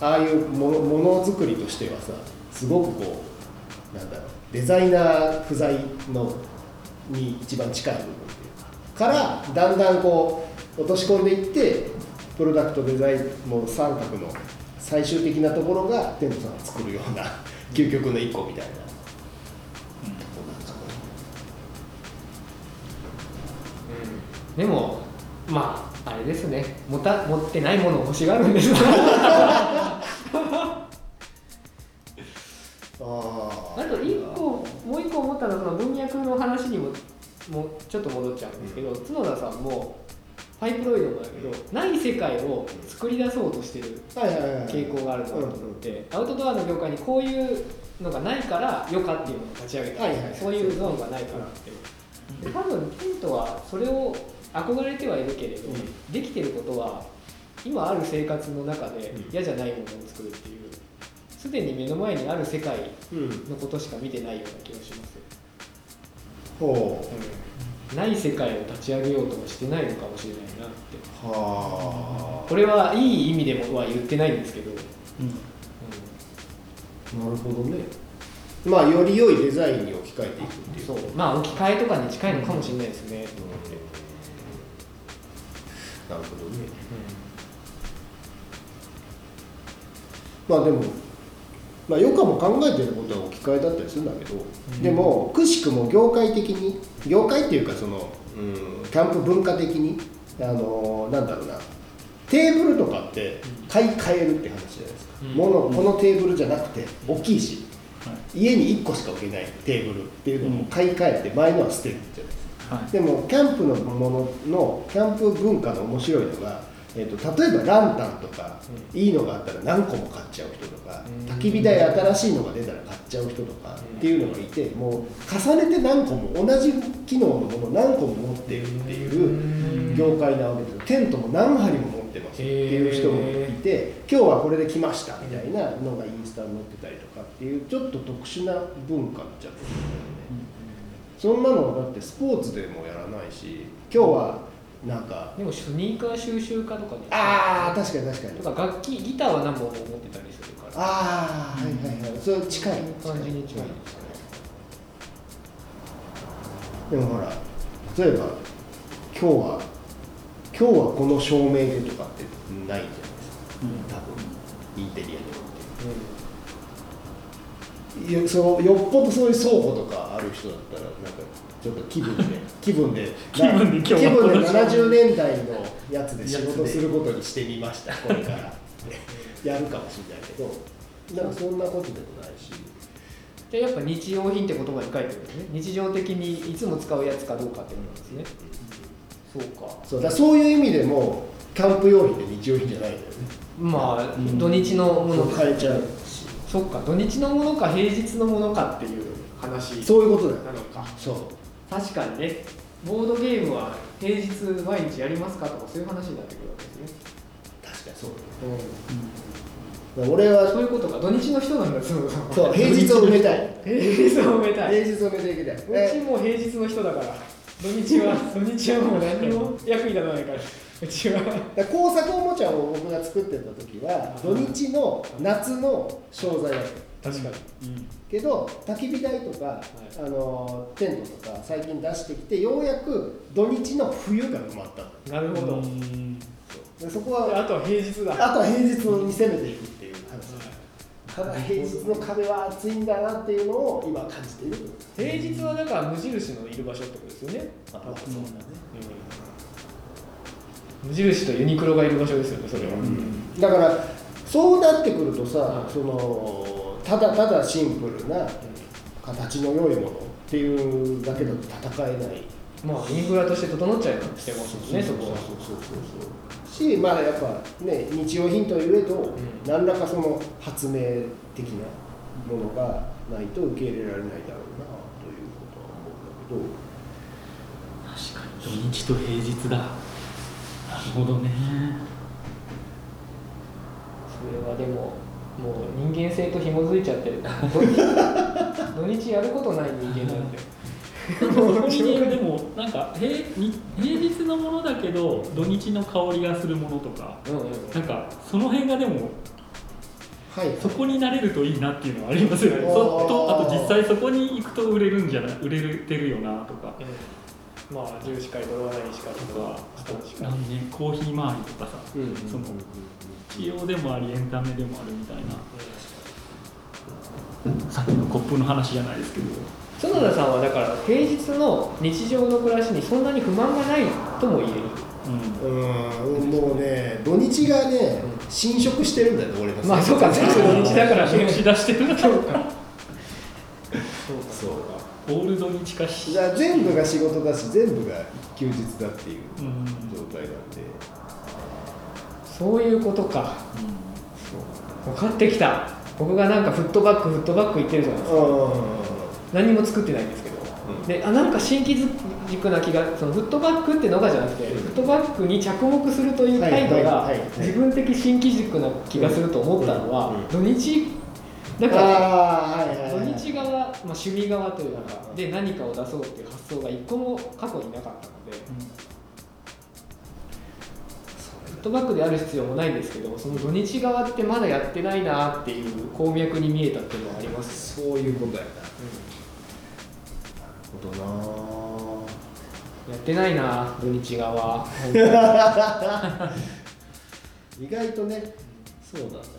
[SPEAKER 1] なああいうものものづくりとしてはさすごくこうなんだろうデザイナー不在のに一番近い部分っていうかからだんだんこう落とし込んでいってプロダクトデザインも三角の最終的なところがテントさんが作るような究極の一個みたいな、
[SPEAKER 2] でもまああれですね。持た持ってないものを欲しがるんです。
[SPEAKER 1] あ
[SPEAKER 2] あと一個もう一個思ったのはその文脈の話にももうちょっと戻っちゃうんですけど、角田さんもパイプロイドもだけどない世界を作り出そうとしてる傾向があるなと思って、アウトドアの業界にこういうのがないから余暇っていうのを立ち上げた、
[SPEAKER 1] はいはい。
[SPEAKER 2] そういうゾーンがないからって、で多分テントはそれを憧れてはいるけれど、
[SPEAKER 1] うん。
[SPEAKER 2] できてることは今ある生活の中で
[SPEAKER 1] うん。
[SPEAKER 2] 嫌じゃないものを作るっていうすでに目の前にある世界
[SPEAKER 1] うん
[SPEAKER 2] のことしか見てないような気がします、
[SPEAKER 1] ほ
[SPEAKER 2] ない世界を立ち上げようとはしてないのかもしれないなって。
[SPEAKER 1] うは
[SPEAKER 2] これはいい意味でもは言ってないんですけど、
[SPEAKER 1] あなるほどね。まあより良いデザインに置き換えていくっていう。
[SPEAKER 2] そう。まあ置き換えとかに近いのかもしれないですね、と思って、
[SPEAKER 1] なるほどね。まあでもまあ余暇も考えてることは置き換えだったりするんだけど、
[SPEAKER 2] ん。
[SPEAKER 1] でもくしくも業界的に業界っていうかその、うん、キャンプ文化的にあのなんだろうなテーブルとかって買い替えるって話じゃないですか、
[SPEAKER 2] うん。
[SPEAKER 1] ものこのテーブルじゃなくて大きいし
[SPEAKER 3] はい。
[SPEAKER 1] 家に1個しか置けないテーブルっていうのを買い替えて前のは捨てるじゃないですか。
[SPEAKER 3] はい。
[SPEAKER 1] でもキャンプのもののキャンプ文化の面白いのが、えー、と例えばランタンとか、いいのがあったら何個も買っちゃう人とか、
[SPEAKER 2] うん。
[SPEAKER 1] 焚き火台新しいのが出たら買っちゃう人とかっていうのがいてもう重ねて何個も同じ機能のもの何個も持っているっていう業界なわけですよ。テントも何針も持ってますっていう人もいて今日はこれで来ましたみたいなのがインスタに載ってたりとかっていうちょっと特殊な文化っちゃってるんだよね。そんなのだってスポーツでもやらないし今日はなんか。
[SPEAKER 2] でもスニーカー収集家とかね
[SPEAKER 1] ああ確かに確かに。
[SPEAKER 2] とか楽器ギターは何本も持ってたりするから。
[SPEAKER 1] ああはいはいはい。それ近い。
[SPEAKER 2] 感じに近いですね。
[SPEAKER 1] でもほら例えば今日は今日はこの照明でとかってないじゃないですか。多分インテリアにおいて。いやそうよっぽどそういう倉庫とかある人だったらなんかちょっと気分で 気分で
[SPEAKER 3] 気分で今日は
[SPEAKER 1] 気分で
[SPEAKER 3] この
[SPEAKER 1] 70年代のやつで仕事することにしてみました これから。ってやるかもしれないけどなんかそんなことでもないし。
[SPEAKER 2] でやっぱ日用品って言葉に書いてるんですね。日常的にいつも使うやつかどうかってことなんですね。そうか。
[SPEAKER 1] そうだからそういう意味でもキャンプ用品って日用品じゃないんだよね。
[SPEAKER 2] まあ、
[SPEAKER 3] ん
[SPEAKER 2] 土日のもの。
[SPEAKER 1] そう変えちゃう。し
[SPEAKER 2] そっか土日のものか平日のものかっていう話
[SPEAKER 1] そういうことだよ。
[SPEAKER 2] なのか。
[SPEAKER 1] そう。
[SPEAKER 2] 確かにねボードゲームは平日毎日やりますかとかそういう話になってくるわけですね、
[SPEAKER 1] 確かにそう。だよ俺は
[SPEAKER 2] そういうことか。土日の人なんだそうそう
[SPEAKER 1] 平日を埋めたい。
[SPEAKER 2] 平日を埋めたい。
[SPEAKER 1] 平日を埋めていきたいう
[SPEAKER 2] ちも平日の人だから。土日は土日はもう何にも役に立たないからうちは。
[SPEAKER 1] だ工作おもちゃを僕が作ってた時は土日の夏の商材だった。
[SPEAKER 2] 確かに。
[SPEAKER 3] うん
[SPEAKER 1] けど焚き火台とか、
[SPEAKER 2] い。
[SPEAKER 1] あのテントとか最近出してきてようやく土日の冬が埋まった。の
[SPEAKER 2] なるほど、
[SPEAKER 3] うん。
[SPEAKER 1] でそこは
[SPEAKER 2] であとは平日だ。
[SPEAKER 1] あとは平日に攻めていくっていう話。ただ平日の壁は厚いんだなっていうのを今感じている。
[SPEAKER 2] 平日はだから無印のいる場所ってことですよね。
[SPEAKER 1] あまあそうだね
[SPEAKER 2] 無印とユニクロがいる場所ですよねそれは、
[SPEAKER 1] だからそうなってくるとさ、
[SPEAKER 2] はい。
[SPEAKER 1] そのただただシンプルな形の良いものっていうだけだと戦えない。
[SPEAKER 2] まあインフラとして整っちゃいましてますもんねそこは
[SPEAKER 1] そうそうそう。そうしまあやっぱね日用品といえど、
[SPEAKER 2] ん。
[SPEAKER 1] 何らかその発明的なものがないと受け入れられないだろうなということは思うんだけど。
[SPEAKER 3] 確かに。土日と平日だほどね。
[SPEAKER 2] それはでももう人間性と紐づいちゃってる 土日やることない人間なんで
[SPEAKER 3] そこにでもなんか平に平日のものだけど土日の香りがするものとか
[SPEAKER 2] うんうん。
[SPEAKER 3] なんかその辺がでも
[SPEAKER 1] はい。
[SPEAKER 3] そこになれるといいなっていうのはありますよね。とあと実際そこに行くと売れるんじゃない？売れてるよなとか。
[SPEAKER 2] ええまあ10しかりドロワナにしかりとか
[SPEAKER 3] あと
[SPEAKER 2] しか
[SPEAKER 3] なんねコーヒー周りとかさ
[SPEAKER 2] うん
[SPEAKER 3] その使用でもありエンタメでもあるみたいな。さっきのコップの話じゃないですけど。
[SPEAKER 2] 園田さんはだから平日の日常の暮らしにそんなに不満がないとも言える。
[SPEAKER 3] うん。
[SPEAKER 1] うん。もうね土日がね侵食してるんだよね俺の
[SPEAKER 2] まあそうか全部土日だからね。
[SPEAKER 3] 押し出してるな
[SPEAKER 2] そうか。
[SPEAKER 1] そう
[SPEAKER 3] オールド日化し
[SPEAKER 1] だから全部が仕事だし全部が休日だっていう
[SPEAKER 3] うん。
[SPEAKER 1] 状態なんで。
[SPEAKER 2] そういうことか。分かってきた。僕がなんかフットバックフットバック言ってるじゃないですか。
[SPEAKER 1] う
[SPEAKER 2] 何も作ってないんですけど、であなんか新規軸な気がそのフットバックってのがじゃなくて、
[SPEAKER 1] うん。
[SPEAKER 2] フットバックに着目するという態度が自分的新規軸な気がすると思ったのは、
[SPEAKER 1] うんうん。
[SPEAKER 2] 土日だ
[SPEAKER 1] ん
[SPEAKER 2] か
[SPEAKER 1] はいはいはい。
[SPEAKER 2] 土日側、まあ、趣味側というかで何かを出そうっていう発想が一個も過去になかったので、フットバックである必要もないんですけどその土日側ってまだやってないなっていう鉱脈に見えたっていうのはあります、
[SPEAKER 1] そういうことやな。なるほど
[SPEAKER 2] やってないな土日側。
[SPEAKER 1] な 意外とねそうなんだよね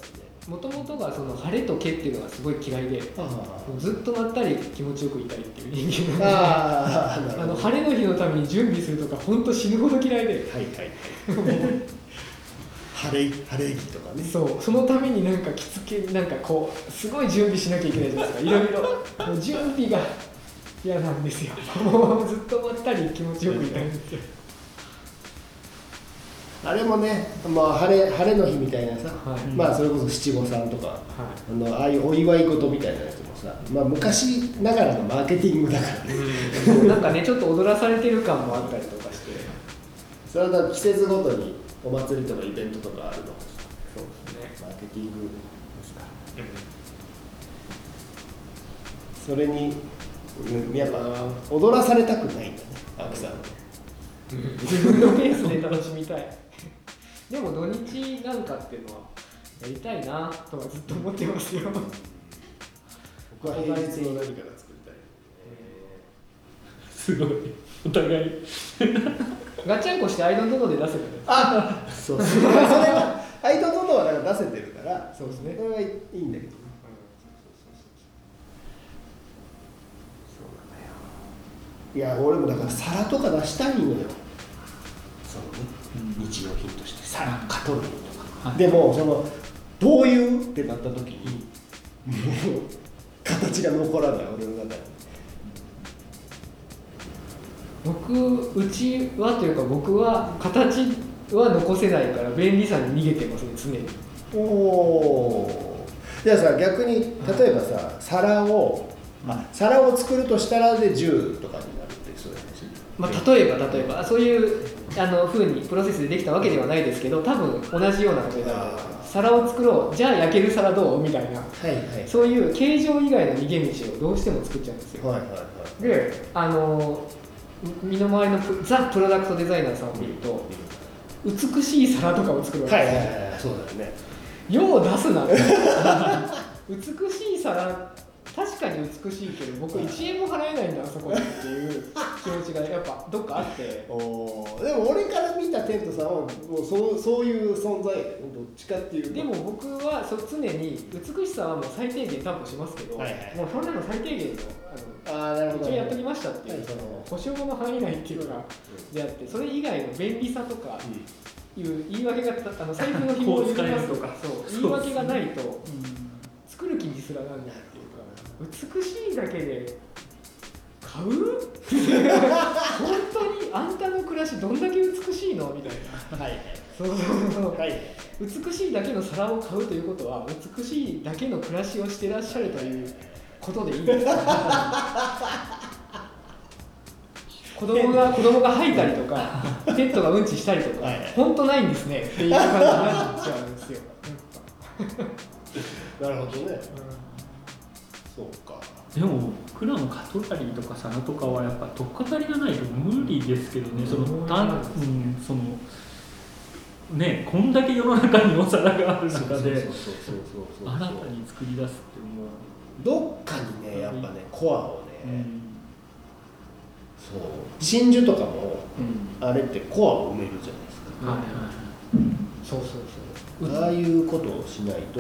[SPEAKER 2] もともとがその晴れと毛っていうのがすごい嫌いで
[SPEAKER 1] あ
[SPEAKER 2] ずっとまったり気持ちよくいたいっていう人間なんで
[SPEAKER 1] あ
[SPEAKER 2] の晴れの日のために準備するとか本当死ぬほど嫌いで
[SPEAKER 1] はいはい。はい晴れ晴れ着とかね。
[SPEAKER 2] そうそのためになんか着付けなんかこうすごい準備しなきゃいけないじゃないですか。いろいろ。もう準備が嫌なんですよ。もうずっとまったり気持ちよくいたいんですよ
[SPEAKER 1] あれもね、まあ、晴れ晴れの日みたいなさ、
[SPEAKER 2] はい。
[SPEAKER 1] まあそれこそ七五三とか
[SPEAKER 2] は
[SPEAKER 1] あのああいうお祝い事みたいなやつもさ、まあ、昔ながらのマーケティングだからね。
[SPEAKER 2] いなんかねちょっと踊らされてる感もあったりとかして。
[SPEAKER 1] それは季節ごとにお祭りとかイベントとかあるのも
[SPEAKER 2] そうですね。
[SPEAKER 1] マーケティングですからそれにうんやっぱ踊らされたくないんだね青木さん。は
[SPEAKER 2] 自分のペースで楽しみたいでも土日なんかっていうのはやりたいなとはずっと思ってますよ。
[SPEAKER 1] 僕は平日の何かが作りたい、
[SPEAKER 3] すごい。お互い。
[SPEAKER 2] ガチャンコしてアイドントノで出せばいい
[SPEAKER 1] あそう。そうそれはアイドルのはなんか出せてるから
[SPEAKER 2] そうですね
[SPEAKER 1] それはいいんだけどねいや俺もだから皿とか出したいのよそのね、日用品として。皿カトラリーとか、
[SPEAKER 3] はい
[SPEAKER 1] でもそのどういうってなった時にもう 形が残らない俺の中に。
[SPEAKER 2] 僕うちはというか僕は形は残せないから便利さに逃げてますね常に。
[SPEAKER 1] おおじゃあさ逆に例えばさ皿を、あ皿を作るとしたらで10とかになるってそういう話？
[SPEAKER 2] まあ、例えば例えばそういうあの風にプロセスでできたわけではないですけど多分同じようなことになる皿を作ろうじゃあ焼ける皿どう？みたいな
[SPEAKER 1] はいはい。
[SPEAKER 2] そういう形状以外の逃げ道をどうしても作っちゃうんですよ、
[SPEAKER 1] はいはいはい。
[SPEAKER 2] であの身の回りのプザ・プロダクトデザイナーさんを見ると美しい皿とかを作るわけ
[SPEAKER 1] はい
[SPEAKER 2] ですよ、
[SPEAKER 1] はいはいそうだよね。
[SPEAKER 2] よう出すな美しい皿確かに美しいけど僕1円も払えないんだあそこでっていう気持ちがやっぱどっかあって。
[SPEAKER 1] おー。でも俺から見たテントさんはもうそうそういう存在どっちかっていう。と
[SPEAKER 2] でも僕はそ常に美しさはもう最低限担保しますけど、
[SPEAKER 1] はいはい。
[SPEAKER 2] もうそんなの最低限のあの
[SPEAKER 1] ああなるほど。
[SPEAKER 2] 一応やっときましたっていう、
[SPEAKER 1] はい
[SPEAKER 2] その。保証の範囲内っていうのがであってそれ以外の便利さとかいう言い訳があの財布の紐を緩めますとか そう言い訳がないと作る気にすらなんない美しいだけで買う？本当にあんたの暮らしどんだけ美しいの？みたいな。
[SPEAKER 1] はい
[SPEAKER 2] そうそうそう。
[SPEAKER 1] はい
[SPEAKER 2] 美しいだけの皿を買うということは美しいだけの暮らしをしてらっしゃるということでいいんですか？子供が子供が吐いたりとかペットがうんちしたりとか、
[SPEAKER 1] はい。
[SPEAKER 2] 本当ないんですね。っていう感じになっちゃうんですよ。
[SPEAKER 1] なるほどね。そうか
[SPEAKER 3] でも僕らのカトラリーとか皿とかはやっぱ取っかかりがないと無理ですけどね。そのたうんそのねこんだけ世の中にお皿がある中で
[SPEAKER 1] そうそうそうそうそう
[SPEAKER 3] 新たに作り出すっても
[SPEAKER 1] どっかにねやっぱねコアを
[SPEAKER 3] う、
[SPEAKER 1] ね、そう真珠とかも
[SPEAKER 3] うん。
[SPEAKER 1] あれってコアを埋めるじゃないですか。
[SPEAKER 2] はいはい。そうそうそう
[SPEAKER 1] ああいうことをしないと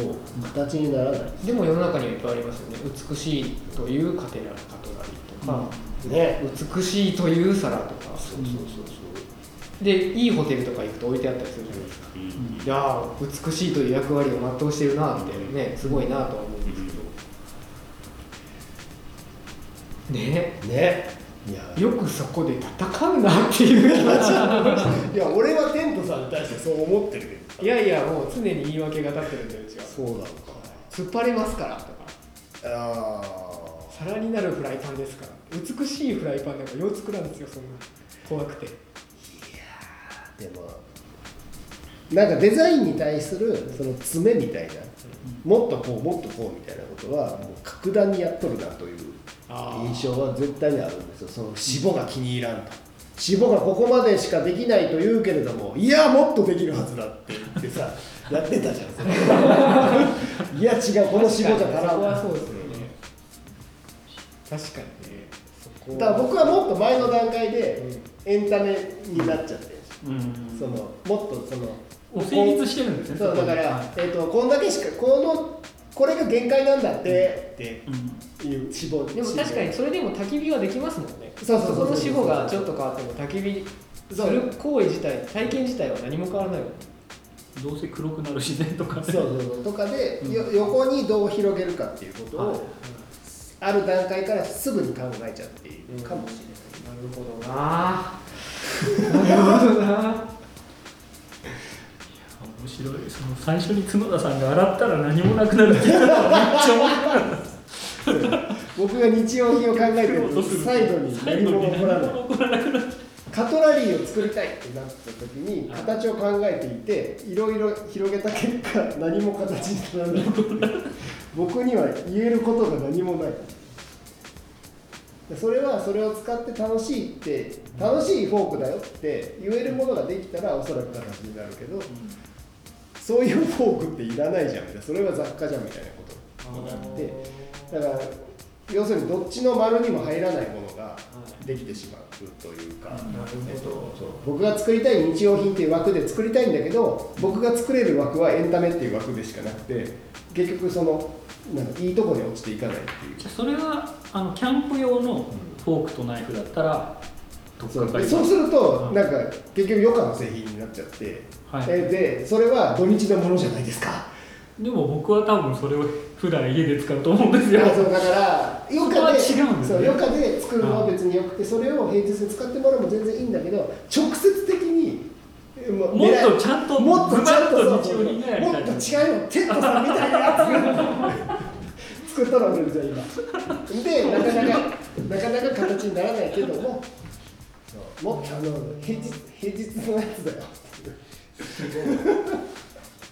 [SPEAKER 1] 形にならない。で
[SPEAKER 2] も世の中にはいっぱいありますよね。美しいというカテラカトラリーとか、
[SPEAKER 1] ね。
[SPEAKER 2] 美しいという皿とか。
[SPEAKER 1] そうそうそうそう。
[SPEAKER 2] でいいホテルとか行くと置いてあったりするじゃないですか、いやー美しいという役割を全うしてるなってねすごいなとは思うんですけど。ね。
[SPEAKER 1] ね
[SPEAKER 2] よくそこで戦うなっていう気持ち。
[SPEAKER 1] いや俺はテントさんに対してそう思ってるけ
[SPEAKER 2] いやいやもう常に言い訳が立ってるんだようちは。
[SPEAKER 1] どそうなの。か
[SPEAKER 2] 突っ張れますからとか。
[SPEAKER 1] あ
[SPEAKER 2] 皿になるフライパンですから。美しいフライパンなんか用作らんですよそんな。怖くて。
[SPEAKER 1] あでもなんかデザインに対するその詰めみたいな。もっとこうもっとこうみたいなことはもう格段にやっとるなという印象は絶対にあるんですよ。その脂肪が気に入らんと。脂肪がここまでしかできないと言うけれどもいやもっとできるはずだって言ってさ やってたじゃんそれ いや違うこの脂肪じゃ足らん。
[SPEAKER 2] そこはそうですよね。確かにね
[SPEAKER 1] だから僕はもっと前の段階でエンタメになっちゃって。
[SPEAKER 3] うん。
[SPEAKER 1] そのもっとその
[SPEAKER 3] お成立してるんですね
[SPEAKER 1] そうだから、
[SPEAKER 3] はい。
[SPEAKER 1] えー、とこんだけしかこのこれが限界なんだってって
[SPEAKER 3] うん
[SPEAKER 1] いう脂肪。
[SPEAKER 2] でも確かにそれでも焚き火はできますもんね。
[SPEAKER 1] そうそうそうそう
[SPEAKER 2] この脂肪がちょっと変わっても焚き火する行為自体体験自体は何も変わらないもん
[SPEAKER 3] どうせ黒くなる自然とかね。
[SPEAKER 1] そうそうそう。とかで、よ横にどう広げるかっていうことを、
[SPEAKER 3] はい。
[SPEAKER 1] ある段階からすぐに考えちゃっているかもし
[SPEAKER 2] なるほどな。なるほどな
[SPEAKER 3] 面白い。その最初に角田さんが洗ったら何もなくなるって言ったのめっちゃ面白い。
[SPEAKER 1] 僕が日用品を考えてるとサイドに何も起こらないカトラリーを作りたいってなった時に形を考えていていろいろ広げた結果何も形にならない。僕には言えることが何もない。それはそれを使って楽しいって楽しいフォークだよって言えるものができたらおそらく形になるけどそういうフォークっていらないじゃん。みたいなそれは雑貨じゃんみたいなこと。になってだから要するにどっちの丸にも入らないものができてしまうというか、えっと僕が作りたい日用品っていう枠で作りたいんだけど僕が作れる枠はエンタメっていう枠でしかなくて結局そのなんかいいとこに落ちていかないっていう。
[SPEAKER 3] それはあのキャンプ用のフォークとナイフだったら
[SPEAKER 1] そうそうすると
[SPEAKER 3] うん。
[SPEAKER 1] なんか結局余暇の製品になっちゃって、
[SPEAKER 3] はい。
[SPEAKER 1] えでそれは土日のものじゃないですか。
[SPEAKER 3] でも僕は多分それを普段家で使うと思うんですよ。
[SPEAKER 1] あそうだから余暇で
[SPEAKER 3] ですね。
[SPEAKER 1] 余暇で作るのは別によくてそれを平日に使ってもらうのも全然いいんだけど直接的にも
[SPEAKER 3] っとちゃんと
[SPEAKER 1] もっとちゃんともっと違うよテントさんみたいなやつが 作ったの俺じゃ今。でなかなかなかなか形にならないけどももあの平日平日のやつだよ。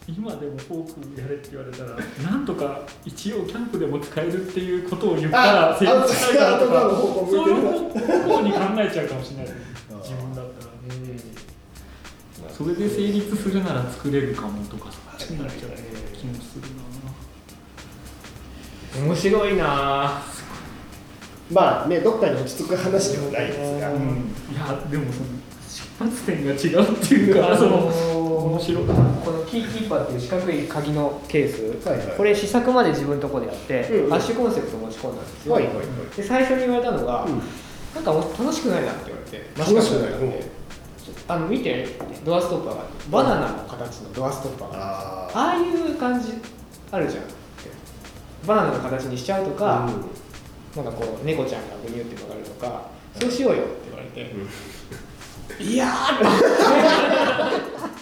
[SPEAKER 3] 今でもフォークやれって言われたらなんとか一応キャンプでも使えるっていうことを言ったら
[SPEAKER 1] あ
[SPEAKER 3] 成立しないかなとかそういう方向に考えちゃうかもしれない。自分だったらそれで成立するなら作れるかもとかそっちになっちゃう気もするな。
[SPEAKER 2] 面白いな
[SPEAKER 1] まあねどっかに落ち着く話ではないですが、
[SPEAKER 2] うん。
[SPEAKER 3] いやでもその出発点が違うっていうかその面白い
[SPEAKER 2] このキーキーパーっていう四角い鍵のケース、
[SPEAKER 1] はいはい。
[SPEAKER 2] これ試作まで自分のとこでやって、
[SPEAKER 1] うん
[SPEAKER 2] アッシュコンセプト持ち込んだんですよ、
[SPEAKER 1] はいはいはい。
[SPEAKER 2] で最初に言われたのが、
[SPEAKER 1] うん。
[SPEAKER 2] なんか楽しくないなって言われて
[SPEAKER 1] 楽しくない
[SPEAKER 2] ってあの見てドアストッパーがバナナの形のドアストッパーがあ
[SPEAKER 1] あ
[SPEAKER 2] ああいう感じあるじゃんバナナの形にしちゃうとか、なんかこう猫ちゃんがグニュって曲がるとかそうしようよって言われて、いやーって。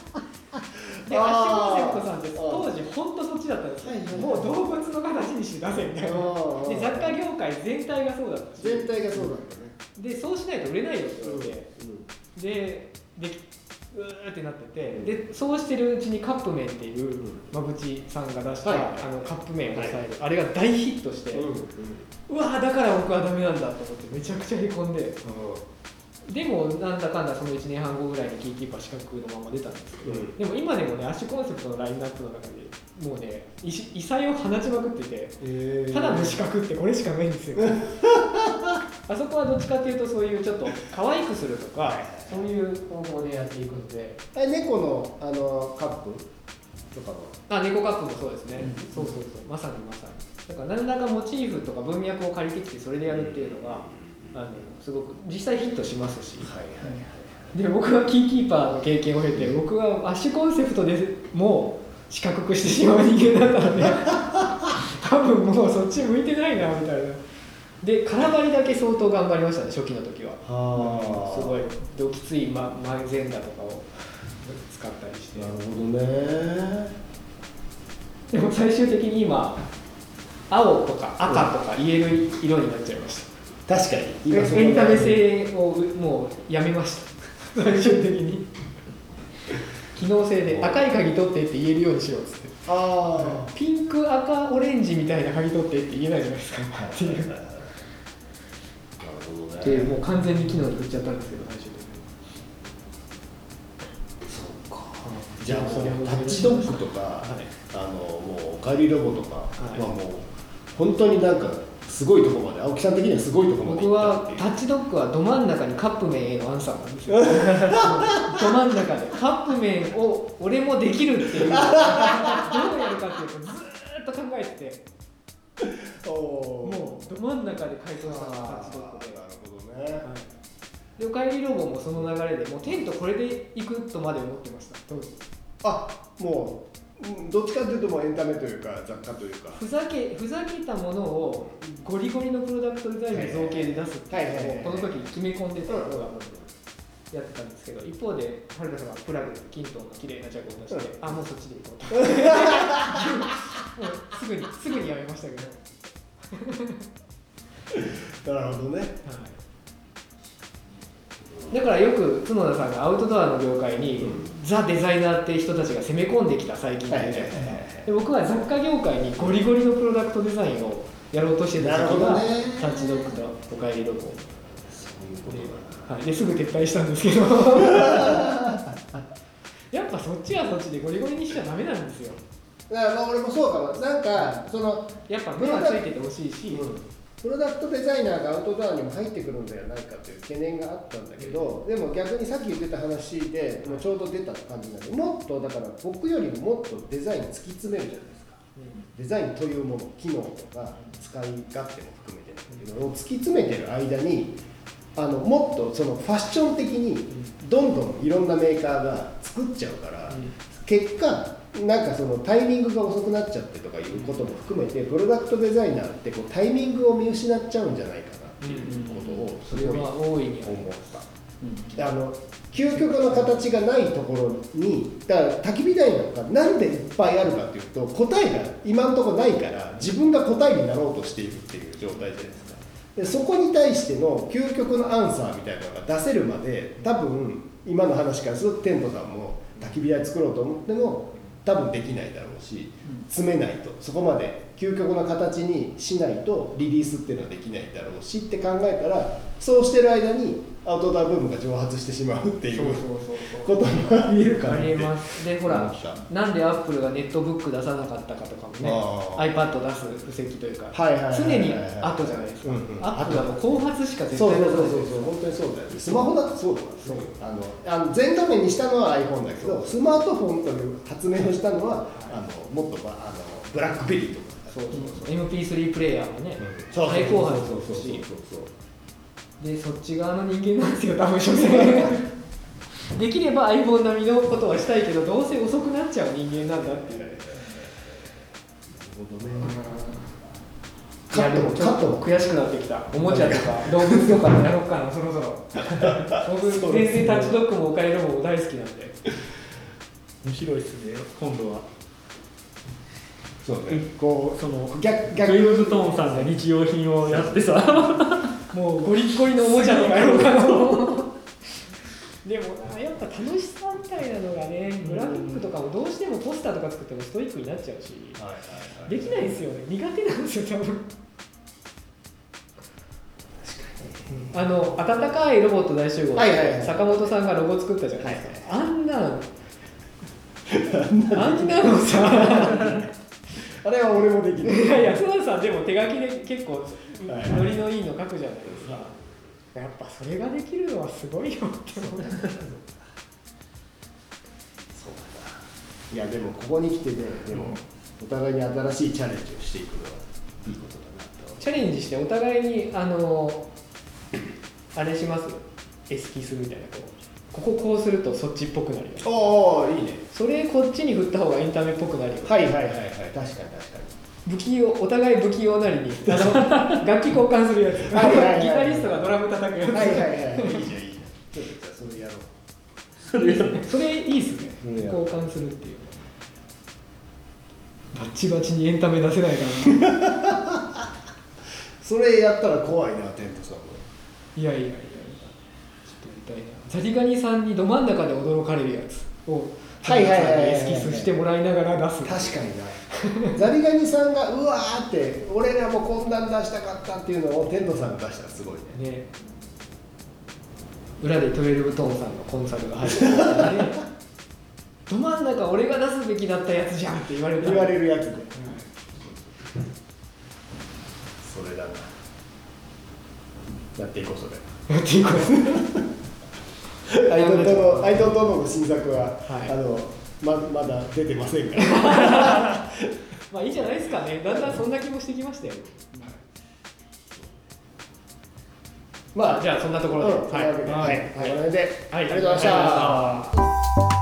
[SPEAKER 2] でアッシュコンセプトさんって当時本当そっちだったんですよ、
[SPEAKER 1] はい。はいはい
[SPEAKER 2] もう動物の形にして出せみたいな。
[SPEAKER 1] あ
[SPEAKER 2] で雑貨業界全体がそうだった。し
[SPEAKER 1] 全体がそうだったね。
[SPEAKER 2] でそうしないと売れないよって言われて、ででうーってなっててでそうしてるうちにカップ麺っていう馬淵さんが出した、
[SPEAKER 1] はい。
[SPEAKER 2] あのカップ麺を抑える、あれが大ヒットして、
[SPEAKER 1] うん
[SPEAKER 2] うわーだから僕はダメなんだと思ってめちゃくちゃへこんで。でもなんだかんだその1年半後ぐらいにキーキーパー資格のまま出たんですけど、
[SPEAKER 1] うん。
[SPEAKER 2] でも今でもねアッシュコンセプトのラインナップの中でもうね異異彩を放ちまくってて
[SPEAKER 1] えー。
[SPEAKER 2] ただの資格ってこれしかないんですよ。あそこはどっちかっていうとそういうちょっと可愛くするとかそういう方法でやっていくので。
[SPEAKER 1] あれ猫のあのカップとかの
[SPEAKER 2] あ猫カップもそうですね、
[SPEAKER 3] うん。
[SPEAKER 2] そうそうそう。まさにまさに。だから何らかモチーフとか文脈を借りてきてそれでやるっていうのがあのすごく実際ヒットしますし。
[SPEAKER 1] はいはい
[SPEAKER 2] で僕はキーキーパーの経験を経て僕はアッシュコンセプトでもう四角くしてしまう人間だったので 多分もうそっち向いてないなみたいな。で空張りだけ相当頑張りましたね初期の時は。
[SPEAKER 1] はあ
[SPEAKER 2] すごいどきつい、ま、前前だとかを使ったりして。
[SPEAKER 1] なるほどね。
[SPEAKER 2] でも最終的に今青とか赤とか言える色になっちゃいました、
[SPEAKER 1] 確かに。
[SPEAKER 2] エンタメ性をもうやめました。最終的に機能性で赤い鍵取ってって言えるようにしようっつって。
[SPEAKER 1] ああ
[SPEAKER 2] ピンク赤オレンジみたいな鍵取ってって言えないじゃないですか。っていう
[SPEAKER 1] なるほどね。
[SPEAKER 2] でもう完全に機能に振っちゃったんですけど最終的に。
[SPEAKER 1] そうか。じゃあもうタッチドッグとか、あのもうおかえりロボとか
[SPEAKER 2] はい。
[SPEAKER 1] はもう本当になんかすごいところまで青木さん的にはすごいところまで
[SPEAKER 2] 僕はタッチドッグはど真ん中にカップ麺へのアンサーなんですよ。ど真ん中で。カップ麺を俺もできるっていう。どうやるかっていうとずーっと考えてて。
[SPEAKER 1] おお
[SPEAKER 2] もうど真ん中で回答したのがタッチドッグで
[SPEAKER 1] なるほどね、
[SPEAKER 2] でおかえりロボもその流れでもうテントこれでいくとまで思ってました。当時。
[SPEAKER 1] あもううんどっちかというともうエンタメというか雑貨というか。
[SPEAKER 2] ふざけふざけたものをゴリゴリのプロダクトデザインの造形で出すっていうのをこの時決め込んでたのが僕やってたんですけど一方で春田さんがプラグでキントンの綺麗なジャコを出して、あもうそっちでいこうと。もうすぐにすぐにやめましたけど、
[SPEAKER 1] なるほどね
[SPEAKER 2] だからよく角田さんがアウトドアの業界に、
[SPEAKER 1] うん。
[SPEAKER 2] ザ・デザイナーって人たちが攻め込んできた最近で僕は雑貨業界にゴリゴリのプロダクトデザインをやろうとしてた時が、タッチドッグとおかえりロボ
[SPEAKER 1] そういうことだ
[SPEAKER 2] はい、ですぐ撤退したんですけど。やっぱそっちはそっちでゴリゴリにしちゃダメなんですよ。
[SPEAKER 1] だからまあ俺もそうかも。なんかその
[SPEAKER 2] やっぱ目はついててほしいし、
[SPEAKER 1] プロダクトデザイナーがアウトドアにも入ってくるんではないかという懸念があったんだけど、でも逆にさっき言ってた話でもうちょうど出た感じなんでもっとだから僕よりももっとデザイン突き詰めるじゃないですか。デザインというもの機能とか使い勝手も含めてなんだけどを突き詰めてる間にあのもっとそのファッション的にどんどんいろんなメーカーが作っちゃうから、結果なんかそのタイミングが遅くなっちゃってとかいうことも含めてプロダクトデザイナーってこうタイミングを見失っちゃうんじゃないかなっていうことを
[SPEAKER 2] それ
[SPEAKER 1] すごい
[SPEAKER 2] は大いに
[SPEAKER 1] 思った。であの究極の形がないところにだから焚き火台なんかなんでいっぱいあるかっていうと答えが今のところないから自分が答えになろうとしているっていう状態じゃないですかでそこに対しての究極のアンサーみたいなのが出せるまで多分今の話からするとテントさんも焚き火台作ろうと思っても多分できないだろうし詰めないとそこまで究極の形にしないとリリースっていうのはできないだろうしって考えたらそうしてる間にアウトドアブームが蒸発してしまうっていう
[SPEAKER 2] そうそうそう
[SPEAKER 1] こともありえるかな
[SPEAKER 2] ます。でほらなんでアップルがネットブック出さなかったかとかもね iPad 出す布石というか
[SPEAKER 1] はいはい
[SPEAKER 2] 常に後じゃないですか、
[SPEAKER 1] うんうん。
[SPEAKER 2] アップルはもう後発しか絶
[SPEAKER 1] そうそうそう
[SPEAKER 2] 対出さない
[SPEAKER 1] そうそう。本当にそうだよね。スマホだってそうだからねあのあの全画面にしたのは iPhone だけどスマートフォンという発明をしたのはあのもっとばあのブラックベリーとか
[SPEAKER 2] そうそうそう。MP3 プレイヤーはね、最高発
[SPEAKER 1] そうそうそう。
[SPEAKER 2] ですし。
[SPEAKER 1] そう
[SPEAKER 2] でそっち側の人間なんですよ多分所詮 できれば iPhone 並みのことはしたいけどどうせ遅くなっちゃう人間なんだっていう。
[SPEAKER 1] なるほどね。
[SPEAKER 2] いやでもちょっと悔しくなってきた。おもちゃとか動物とかやろうかなそろそろ。僕全然タッチドッグもおかえりロボも大好きなんで。
[SPEAKER 3] 面白いっすね今度は
[SPEAKER 1] そうね。こ
[SPEAKER 3] その
[SPEAKER 1] う逆
[SPEAKER 3] 逆。
[SPEAKER 1] 逆
[SPEAKER 3] ユーズトーンさんが日用品をやってさ。
[SPEAKER 2] もうゴリッゴリのおもちゃとかやろうかなでもなやっぱ楽しさみたいなのがねグラフィックとかもどうしてもポスターとか作ってもストイックになっちゃうし。
[SPEAKER 1] はいはいはい。
[SPEAKER 2] できないですよね。苦手なんですよ多分。あの温かいロボット大集合って、
[SPEAKER 1] はいはいはい。
[SPEAKER 2] 坂本さんがロゴ作ったじゃないですか、あんなんあんなのさ
[SPEAKER 1] あれは俺もできる。
[SPEAKER 2] いや安田さんでも手書きで結構
[SPEAKER 1] はい
[SPEAKER 2] ノリのいいの書くじゃないですか。やっぱそれができるのはすごいよって思う。
[SPEAKER 1] そうだないやでもここに来てねでもお互いに新しいチャレンジをしていくのはいいことだなと。
[SPEAKER 2] チャレンジしてお互いにあのあれします？エスキスみたいなこうこここうするとそっちっぽくなるよ
[SPEAKER 1] おおいいね。
[SPEAKER 2] それこっちに振った方がエンタメっぽくなるよ。
[SPEAKER 1] はいはいはいはい。確かに確か
[SPEAKER 2] 不器用お互い不器用なりにあの 楽器交換するやつ。
[SPEAKER 1] はいはいはい
[SPEAKER 2] ギタリストがドラム叩くやつ、
[SPEAKER 1] にはいはいはい。いいじゃんいいじゃん。ちょっとそれやろう。
[SPEAKER 2] それいいっすね。
[SPEAKER 1] う。ん
[SPEAKER 2] 交換するっていう。バッチバチにエンタメ出せないかな。
[SPEAKER 1] それやったら怖いなテントさんも。
[SPEAKER 2] いやいやいやいや。ちょっとやりたいなザリガニさんにど真ん中で驚かれるやつを
[SPEAKER 1] はいはいはい
[SPEAKER 2] エスキスしてもらい。ながら出す
[SPEAKER 1] 確かにな。ザリガニさんがうわーって俺らもこんなん出したかったっていうのを天童さんが出したらすごいね。
[SPEAKER 2] ね。裏でトゥエルブトーンさんのコンサルが入ってるからね。ど真ん中俺が出すべきだったやつじゃんって言われた。
[SPEAKER 1] 言われるやつで。それだな。やっていこうそれ。
[SPEAKER 2] やっていこう
[SPEAKER 1] アイドントのアイドントの新作は、
[SPEAKER 2] はい。
[SPEAKER 1] あのままだ出てませんから。
[SPEAKER 2] まあいいじゃないですかね。だんだんそんな気もしてきましたよ。
[SPEAKER 1] まあ
[SPEAKER 2] じゃあそんなところで、
[SPEAKER 1] うん、とい。はい、
[SPEAKER 2] はい。
[SPEAKER 1] これで、
[SPEAKER 2] はい。
[SPEAKER 1] ありがとうございました。